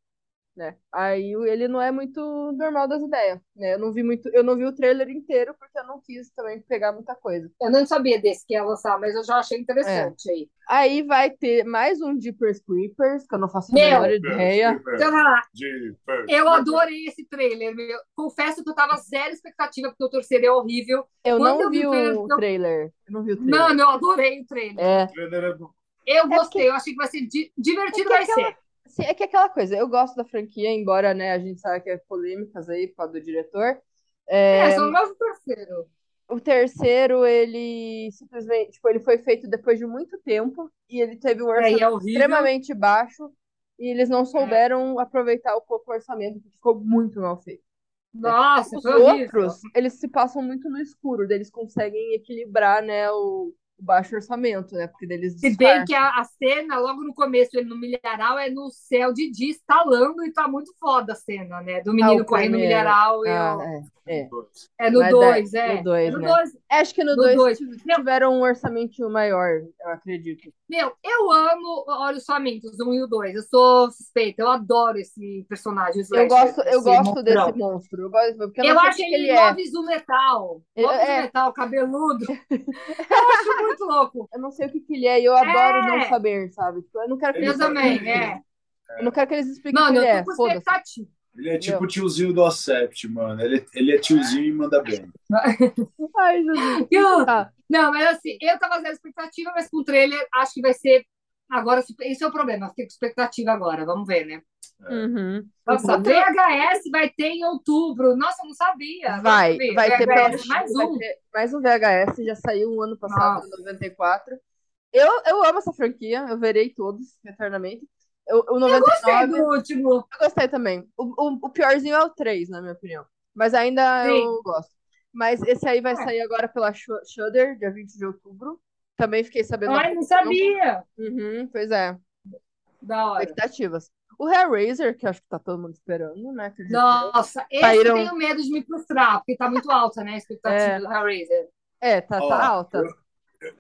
Né? Aí ele não é muito normal das ideias, né? Eu não vi muito, eu não vi o trailer inteiro porque eu não quis também pegar muita coisa. Eu não sabia desse que ia lançar, mas eu já achei interessante aí. Aí vai ter mais um Jeepers Creepers, que eu não faço a Meu! menor ideia. Então, vai lá. Jeepers, Eu adorei esse trailer. meu. Confesso que eu tava zero expectativa, porque o torcer é horrível. Eu Quando não eu vi vi o trailer, o eu- trailer. Eu não vi o trailer. Mano, eu adorei o trailer. É, O trailer é bom. Eu É gostei, eu achei que vai ser di- divertido, É vai porque ser. Sim, é que é aquela coisa, eu gosto da franquia, embora, né, a gente saiba que é polêmicas aí por causa do diretor. É, É, só o nosso terceiro. o terceiro, ele simplesmente, tipo, ele foi feito depois de muito tempo e ele teve um É, e orçamento é extremamente baixo e eles não souberam aproveitar o pouco orçamento, porque ficou muito mal feito. Nossa, Os horrível. outros, eles se passam muito no escuro, eles conseguem equilibrar, né, o baixo orçamento, né, porque deles Se bem que a, a cena, logo no começo, ele no milharal, é no céu de dia, estalando, e tá muito foda a cena, né? Do menino o correndo no primeiro. milharal. e Ah, o- é, é. É no Mas é, 2, é. no dois, É no né? 2. Acho que no No 2 dois. tiveram um orçamento maior, eu acredito. Meu, eu amo Olhos Famintos, 1 e o 2. Eu sou suspeita, eu adoro esse personagem. Eu gosto, eu gosto desse monstro. Eu, gosto, eu, Eu acho ele, ele é. Loves do Metal. Eu- Loves é. cabeludo. Eu acho muito louco. Eu não sei o que, que ele é e eu adoro É. não saber, sabe? Tipo, eu não quero que Ele eles Eu também, é. Eu não quero que eles expliquem o Mano, que ele eu é. tô com Foda-se. expectativa. Ele é tipo o tiozinho do Acept, mano. Ele, ele é tiozinho e manda bem. Ai, Jesus. E o- Tá. Não, mas assim, eu tava zero expectativa, mas com o trailer acho que vai ser. Agora, esse é o problema, fiquei com expectativa agora, vamos ver, né? Uhum. Nossa. VHS vai ter em outubro. Nossa, eu não sabia. Vai, eu vi. vai ter VHS, mais um. ter mais um VHS, já saiu um ano passado, Nossa. em 94. Eu, eu amo essa franquia, eu verei todos eternamente. Eu, o 99, Gostei do último. eu gostei também. O, o, o piorzinho é o 3, na minha opinião. Mas ainda Sim. eu gosto. Mas esse aí vai É. sair agora pela Shu- Shudder, dia 20 de outubro. Também fiquei sabendo. Ai, não sabia. Uhum, pois é, Da hora. expectativas. O Hellraiser, que acho que tá todo mundo esperando, né? Eu. Nossa, esse Saíram- eu tenho medo de me frustrar, porque tá muito alta, né? A expectativa É. do Hellraiser. É, tá, Ó, tá alta.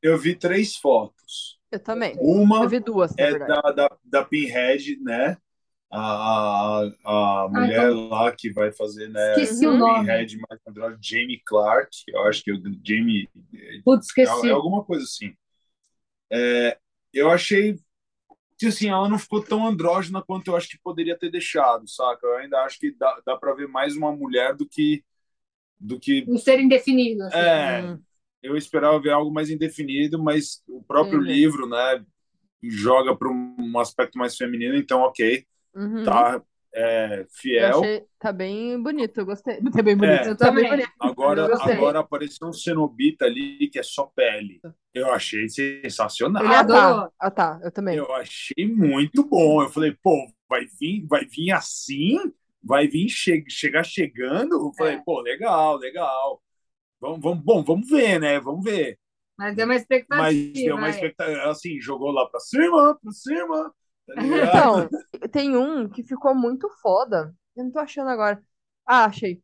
Eu vi três fotos. Eu também. Uma Eu vi duas, é da, da, da Pinhead, né? A, a, a mulher então- lá que vai fazer, né? Esqueci o nome. Pinhead mais andrógeno, Jamie Clark. Eu acho que o Jamie Putz, É, esqueci. é alguma coisa assim. É, eu achei que assim, ela não ficou tão andrógena quanto eu acho que poderia ter deixado, saca? Eu ainda acho que dá, dá para ver mais uma mulher do que do que Um ser indefinido. Assim. é, Hum. eu esperava ver algo mais indefinido, mas o próprio Entendi. livro, né, joga para um aspecto mais feminino, então ok, Uhum. tá é, fiel. achei, tá bem bonito, eu gostei. Tá bem bonito. É. Eu tá bem bonito. Agora, agora apareceu um cenobita ali que é só pele. Eu achei sensacional. Ele, ah, tá. Adorou. Ah, tá. Eu também. Eu achei muito bom. Eu falei, pô, vai vir, vai vir assim? Vai vir che chegar chegando? Eu falei, É. pô, legal, legal. Vamos, vamos, bom, vamos ver, né? Vamos ver. Mas deu uma expectativa. Mas deu uma é. expectativa, assim, jogou lá pra cima, pra cima. Tá Então, tem um que ficou muito foda. Eu não tô achando agora. Ah, achei.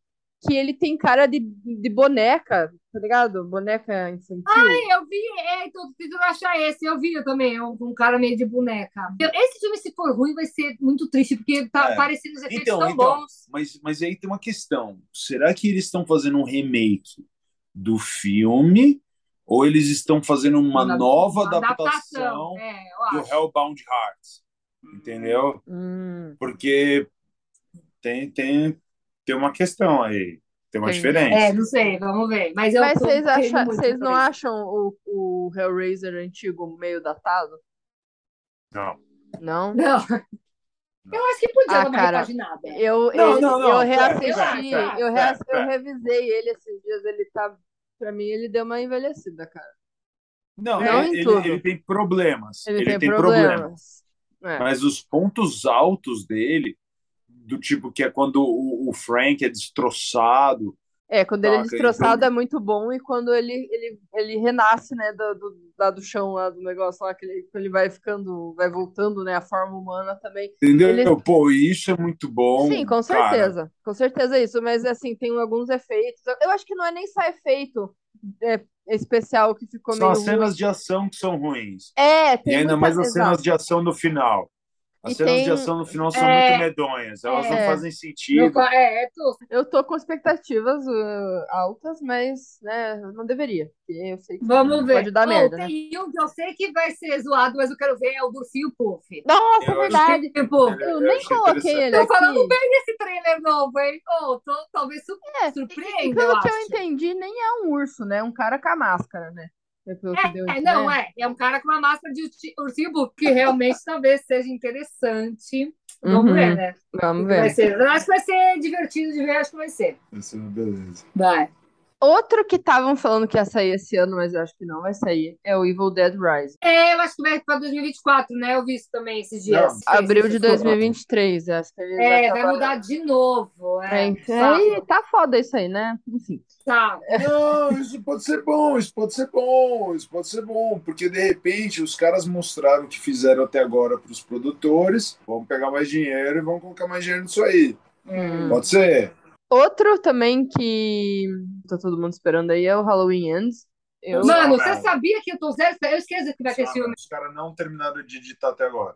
Que ele tem cara de, de boneca, tá ligado? Boneca infantil. Eu vi, é, tô tentando achar esse. Eu vi eu também, um, um cara meio de boneca. Esse filme, se for ruim, vai ser muito triste, porque tá É. parecendo os efeitos Então, tão então. bons. Mas, mas aí tem uma questão. Será que eles estão fazendo um remake do filme? Ou eles estão fazendo uma Uma- nova uma adaptação É, eu do acho. Hellbound Hearts? Entendeu? Hum, Porque tem, tem, tem uma questão aí, tem uma Tem. diferença. É, não sei, vamos ver. Mas eu Mas vocês, acham, vocês não acham o, o Hellraiser antigo meio datado? Não. Não? Não. Eu acho que podia Ah, dar uma cara, repaginada. Eu, Não, ele- não, não, eu reassisti, pera, pera, eu, reass- pera, eu revisei ele esses dias, ele tá. Pra mim, ele deu uma envelhecida, cara. Não, Não ele, em ele- tudo. ele tem problemas. Ele, Ele, tem, problemas. problemas. É. Mas os pontos altos dele, do tipo que é quando o, o Frank é destroçado. É, quando ele é destroçado então- é muito bom e quando ele, ele, ele renasce, né, do, do, lá do chão, lá do negócio lá, que ele, ele vai ficando, vai voltando, né, a forma humana também. Entendeu? Ele- Pô, isso é muito bom. Sim, com cara. certeza. Com certeza é isso, mas assim, tem alguns efeitos. Eu, eu acho que não é nem só efeito é, especial que ficou São meio as cenas ruim. de ação que são ruins. É, E tem ainda muita... mais as cenas de ação no final. As E cenas tem- de ação no final são É. muito medonhas. Elas não É. fazem Não sentido. fa- é, é tosco. Eu tô com expectativas uh, altas, mas, né, não deveria. Porque eu sei que Vamos ver. pode dar Oh, merda, né? tem um que eu sei que vai ser zoado, mas eu quero ver é o do Fio Puff. Nossa, Eu verdade. Tipo, Eu Eu nem coloquei ele tô falando aqui. bem desse trailer novo, hein? Oh, tô, talvez su É, surpreenda, eu Pelo que eu acho. entendi, nem é um urso, né? É um cara com a máscara, né? É, a É, não, entender. é. É um cara com uma máscara de ursinho Book, que realmente talvez seja interessante. Vamos Uhum. ver, né? Vamos Vai ver. ser. Eu acho que vai ser divertido de ver, acho que vai ser. Essa é uma beleza. Vai. Outro que estavam falando que ia sair esse ano, mas eu acho que não vai sair, é o Evil Dead Rise. É, eu acho que vai para 2024, né? Eu vi isso também esses dias. Não, Abril de Esse- esse- 2023, eu acho que ele É, vai acabar- mudar de novo. É, É, então, tá foda isso aí, né? Enfim. Tá. Não, isso pode ser bom, isso pode ser bom, isso pode ser bom, porque de repente os caras mostraram o que fizeram até agora para os produtores, vão pegar mais dinheiro e vão colocar mais dinheiro nisso aí. Hum. Pode ser. Outro também que tá todo mundo esperando aí é o Halloween Ends. Eu... Mano, Não, você sabia que eu tô zero? Eu esqueci que vai ter esse filme. Os caras não terminaram de editar até agora.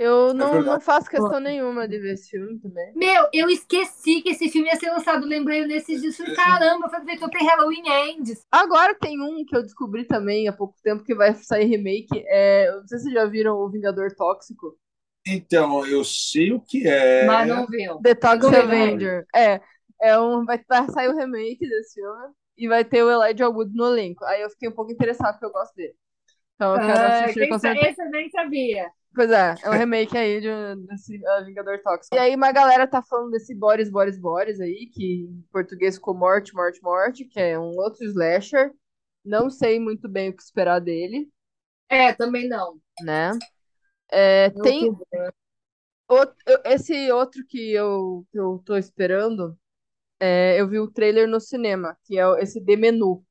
Eu não, verdade. não faço questão nenhuma de ver esse filme também. Meu, eu esqueci que esse filme ia ser lançado. Lembrei nesses dias. Falei, Caramba, eu falei, então tem Halloween Ends. Agora tem um que eu descobri também há pouco tempo que vai sair remake. É, não sei se vocês já viram o Vingador Tóxico. Então, eu sei o que é. Mas não viu. The Toxic Não. Avenger. É, é um, vai, vai sair o remake desse filme e vai ter o Elijah Wood no elenco. Aí eu fiquei um pouco interessado porque eu gosto dele. Então eu quero Ah, assistir quem com certeza. esse eu nem sabia. Pois é, é um remake aí de, um- desse uh, Vingador Tóxico. E aí uma galera tá falando desse Boris, Boris, Boris aí, que em português ficou Morte, Morte, Morte, que é um outro slasher. Não sei muito bem o que esperar dele, É, também não. né? É, Em tem outro- esse outro que eu, que eu tô esperando, é, eu vi o trailer no cinema, que é esse The Menu,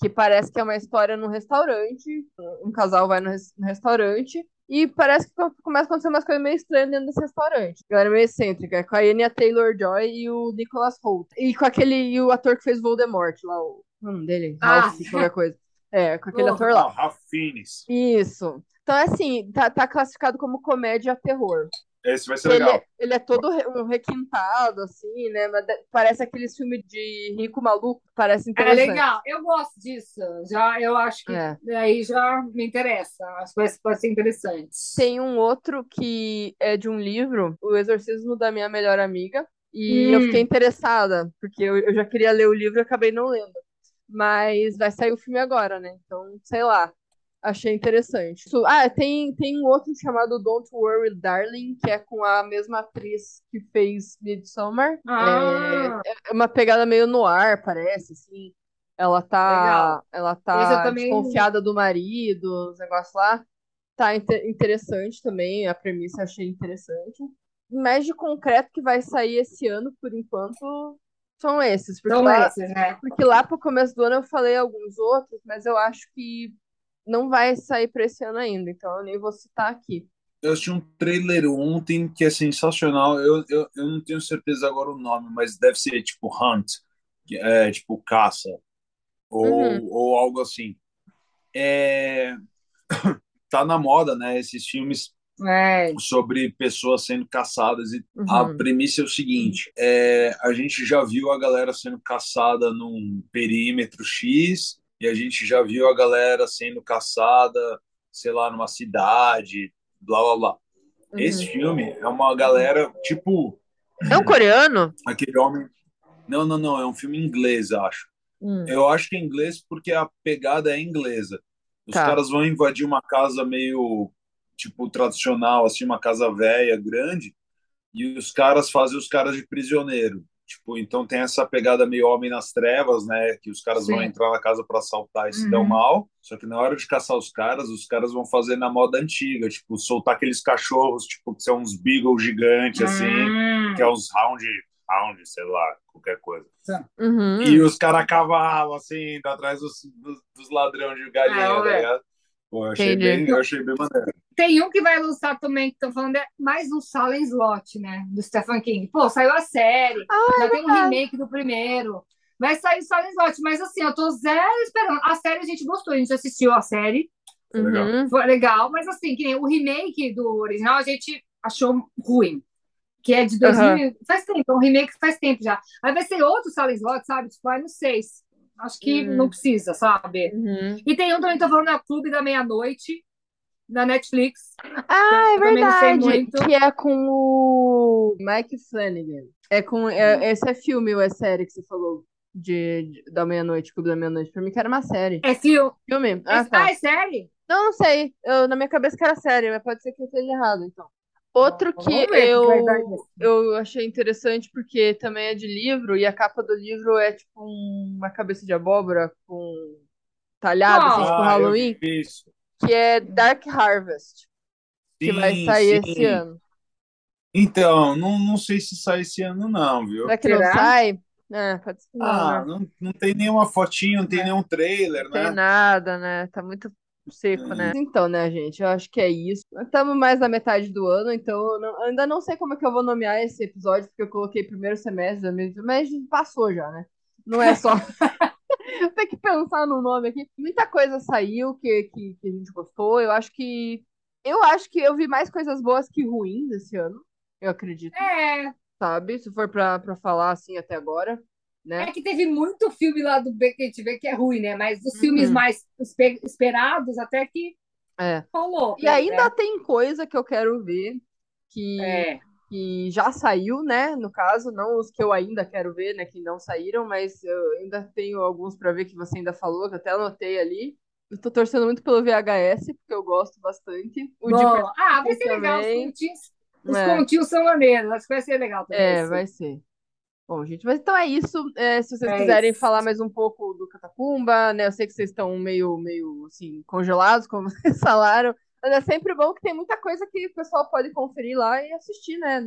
que parece que é uma história num restaurante, um casal vai no, res- no restaurante, e parece que co- começa a acontecer umas coisas meio estranhas dentro desse restaurante. Galera meio excêntrica, com a Anya Taylor-Joy e o Nicholas Hoult. E com aquele, e o ator que fez Voldemort lá, o, o nome dele? Ah. Ralph, qualquer coisa. É, com aquele Oh. ator lá. Ah, Rafines. Isso. Então, assim, tá, tá classificado como comédia terror. Esse vai ser Ele legal. é, ele é todo um requintado, assim, né? Parece aqueles filmes de rico maluco, parece É interessante. legal, eu gosto disso. Já, eu acho que É. aí já me interessa. Acho que vai- pode ser interessante. Tem um outro que é de um livro, O Exorcismo da Minha Melhor Amiga, e eu Hum. fiquei interessada, porque eu, eu já queria ler o livro e acabei não lendo. Mas vai sair o filme agora, né? Então, sei lá. Achei interessante. Ah, tem, tem um outro chamado Don't Worry, Darling, que é com a mesma atriz que fez Midsommar. Ah. É, é uma pegada meio no ar, parece, assim. Ela tá, Legal. ela tá também- desconfiada do marido, os negócios lá. Tá inte- interessante também, a premissa achei interessante. Mais de concreto que vai sair esse ano, por enquanto, são esses. Porque lá, esses, né? porque lá pro começo do ano eu falei alguns outros, mas eu acho que não vai sair pra esse ano ainda, então eu nem vou citar aqui. Eu assisti um trailer ontem que é sensacional. Eu, eu, eu não tenho certeza agora o nome, mas deve ser tipo Hunt, é tipo caça, ou, Uhum. ou algo assim. É... Tá na moda, né? Esses filmes É. sobre pessoas sendo caçadas e a Uhum. premissa é o seguinte: é, a gente já viu a galera sendo caçada num perímetro X e a gente já viu a galera sendo caçada, sei lá, numa cidade, blá blá blá. Uhum. Esse filme é uma galera tipo É um coreano? aquele homem. Não, não, não, é um filme inglês, acho. Hum. Eu acho que é inglês porque a pegada é inglesa. Os Tá. caras vão invadir uma casa meio tipo tradicional, assim, uma casa velha, grande, e os caras fazem os caras de prisioneiro. Tipo, então tem essa pegada meio homem nas trevas, né? Que os caras vão Sim. entrar na casa para assaltar e se Uhum. dão mal. Só que na hora de caçar os caras, os caras vão fazer na moda antiga, tipo, soltar aqueles cachorros, tipo, que são uns beagle gigantes, assim, Hum. que é uns hound, hound, sei lá, qualquer coisa. Uhum. E os caras cavalo, assim, indo atrás dos, dos, dos ladrões de galinha, É, tá ligado? Pô, eu achei, Entendi. bem, eu achei bem maneiro. Tem um que vai lançar também, que estão falando, é mais um Salem Slot, né? Do Stephen King. Pô, saiu a série. já tem um remake do primeiro. Vai sair o Salem Slot, mas assim, eu tô zero esperando. A série a gente gostou, a gente assistiu a série. legal. Uhum. Foi legal, mas assim, que nem o remake do original a gente achou ruim. Que é de 2000. Faz tempo, é um remake que faz tempo já. Aí vai ser outro Salem Slot, sabe? Tipo, ai, não sei. Acho que Hum. não precisa, sabe? Uhum. E tem um também, tô falando, é o Clube da Meia-Noite, da Netflix. Ah, é verdade. Que é com o Mike Flanagan. É com, é- esse é filme ou é série que você falou? de, de- da meia-noite, Clube da Meia-Noite. Pra mim que era uma série. É filme. Filme? Ah, Ah, tá. é série? Não, não sei. Eu, na minha cabeça que era série, mas pode ser que eu esteja errado, então. Outro que eu, eu achei interessante porque também é de livro e a capa do livro é tipo um- uma cabeça de abóbora com talhado, assim, tipo Ah, Halloween, que é Dark Harvest, que vai sair sim. esse ano. Então, não, não sei se sai esse ano, não, viu? Será que não Será? sai? É, pode ser não, Ah, né? não, não tem nenhuma fotinha, não tem nenhum trailer, Não tem né? nada, né? Tá muito seco, né? Então, né, gente, eu acho que é isso. Estamos mais na metade do ano, então eu não- ainda não sei como é que eu vou nomear esse episódio, porque eu coloquei primeiro semestre, mas passou já, né? Não é só. Tem que pensar no nome aqui. Muita coisa saiu que, que, que a gente gostou. Eu acho que. Eu acho que eu vi mais coisas boas que ruins esse ano. Eu acredito, É, sabe? Se for pra, pra falar assim até agora, né? é que teve muito filme lá do B que a gente vê que é ruim, né? Mas dos Uhum. filmes mais espe- esperados, até que É. rolou. E ainda tem coisa que eu quero ver que, É. que já saiu, né? No caso, não os que eu ainda quero ver, né? Que não saíram, mas eu ainda tenho alguns pra ver que você ainda falou, que eu até anotei ali. Eu tô torcendo muito pelo VHS, porque eu gosto bastante. O Bom, ah, vai ser legal. Os também. continhos, os É. continhos são maneiros. Acho que vai ser legal também. É, esse. vai ser. Bom, gente, mas então é isso. É, se vocês É quiserem isso. falar mais um pouco do Catacumba, né? Eu sei que vocês estão meio, meio assim, congelados, como vocês falaram. Mas é sempre bom que tem muita coisa que o pessoal pode conferir lá e assistir, né?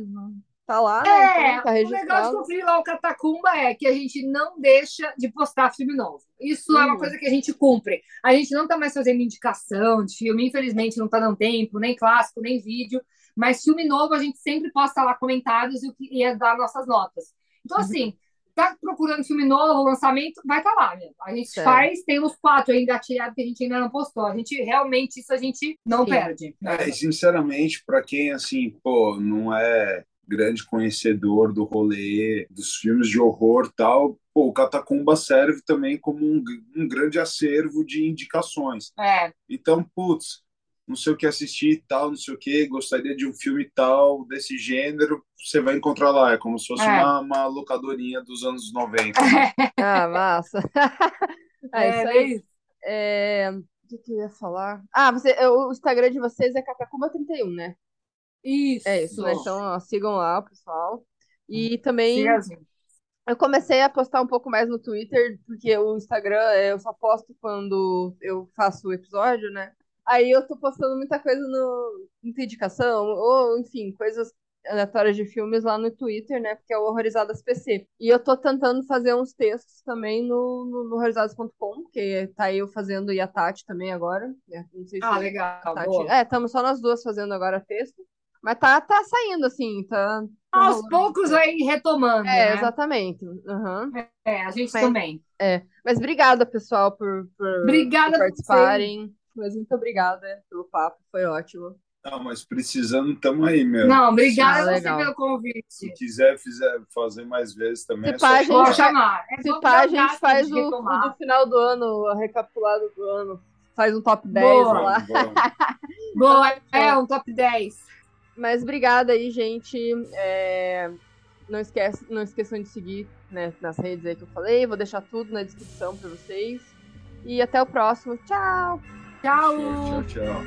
Tá lá, né? É, tá o legal de conferir lá o Catacumba é que a gente não deixa de postar filme novo. Isso é uma Uhum. coisa que a gente cumpre. A gente não tá mais fazendo indicação de filme, infelizmente não tá dando tempo, nem clássico, nem vídeo. Mas filme novo a gente sempre posta lá comentários e, o que- e é dar nossas notas. Então, assim, tá procurando filme novo, lançamento, vai estar lá, né? A gente Certo. faz, tem uns quatro aí engatilhados que a gente ainda não postou. A gente realmente, isso a gente não Sim. perde. É, e sinceramente, para quem assim, pô, não é grande conhecedor do rolê, dos filmes de horror e tal, pô, o Catacumba serve também como um, um grande acervo de indicações. É, Então, putz, não sei o que assistir e tal, não sei o que, gostaria de um filme tal, desse gênero, você vai encontrar lá. É como se fosse É. uma, uma locadorinha dos anos 90. né? Ah, massa. É, isso é, aí. isso. É, O que, que eu ia falar? Ah, você, o Instagram de vocês é Catacumba31, né? Isso. É isso, né? Então, ó, sigam lá, o pessoal. E também assim. eu comecei a postar um pouco mais no Twitter, porque o Instagram é, eu só posto quando eu faço o episódio, né? Aí eu tô postando muita coisa no muita indicação, ou enfim, coisas aleatórias de filmes lá no Twitter, né? Porque é o Horrorizadas PC. E eu tô tentando fazer uns textos também no, no, no horrorizadas.com, que tá eu fazendo e a Tati também agora. né? Não sei se Ah, legal. a Tati... boa. É, estamos só nós duas fazendo agora texto. Mas tá, tá saindo, assim, tá. tá Aos rolando. poucos vai retomando, É, né? exatamente. Aham. É, a gente Mas- também. Mas obrigada, pessoal, por, por, Obrigada por participarem. Mas muito obrigada pelo papo, foi ótimo. Não, mas precisando, tamo aí, meu. Não, obrigada Ah, você pelo Se convite. quiser fizer, fazer mais vezes também, Se é pá, a gente Vou chamar. É Se pá, a gente gasto faz o, o do final do ano, a recapitulado do ano. Faz um top 10 Boa. lá. Vamos. Boa, é um top 10. Mas obrigada aí, gente. É, Não, esquece, não esqueçam de seguir né, nas redes aí que eu falei. Vou deixar tudo na descrição pra vocês. E até o próximo. Tchau! Tchau. Tchau, tchau, tchau.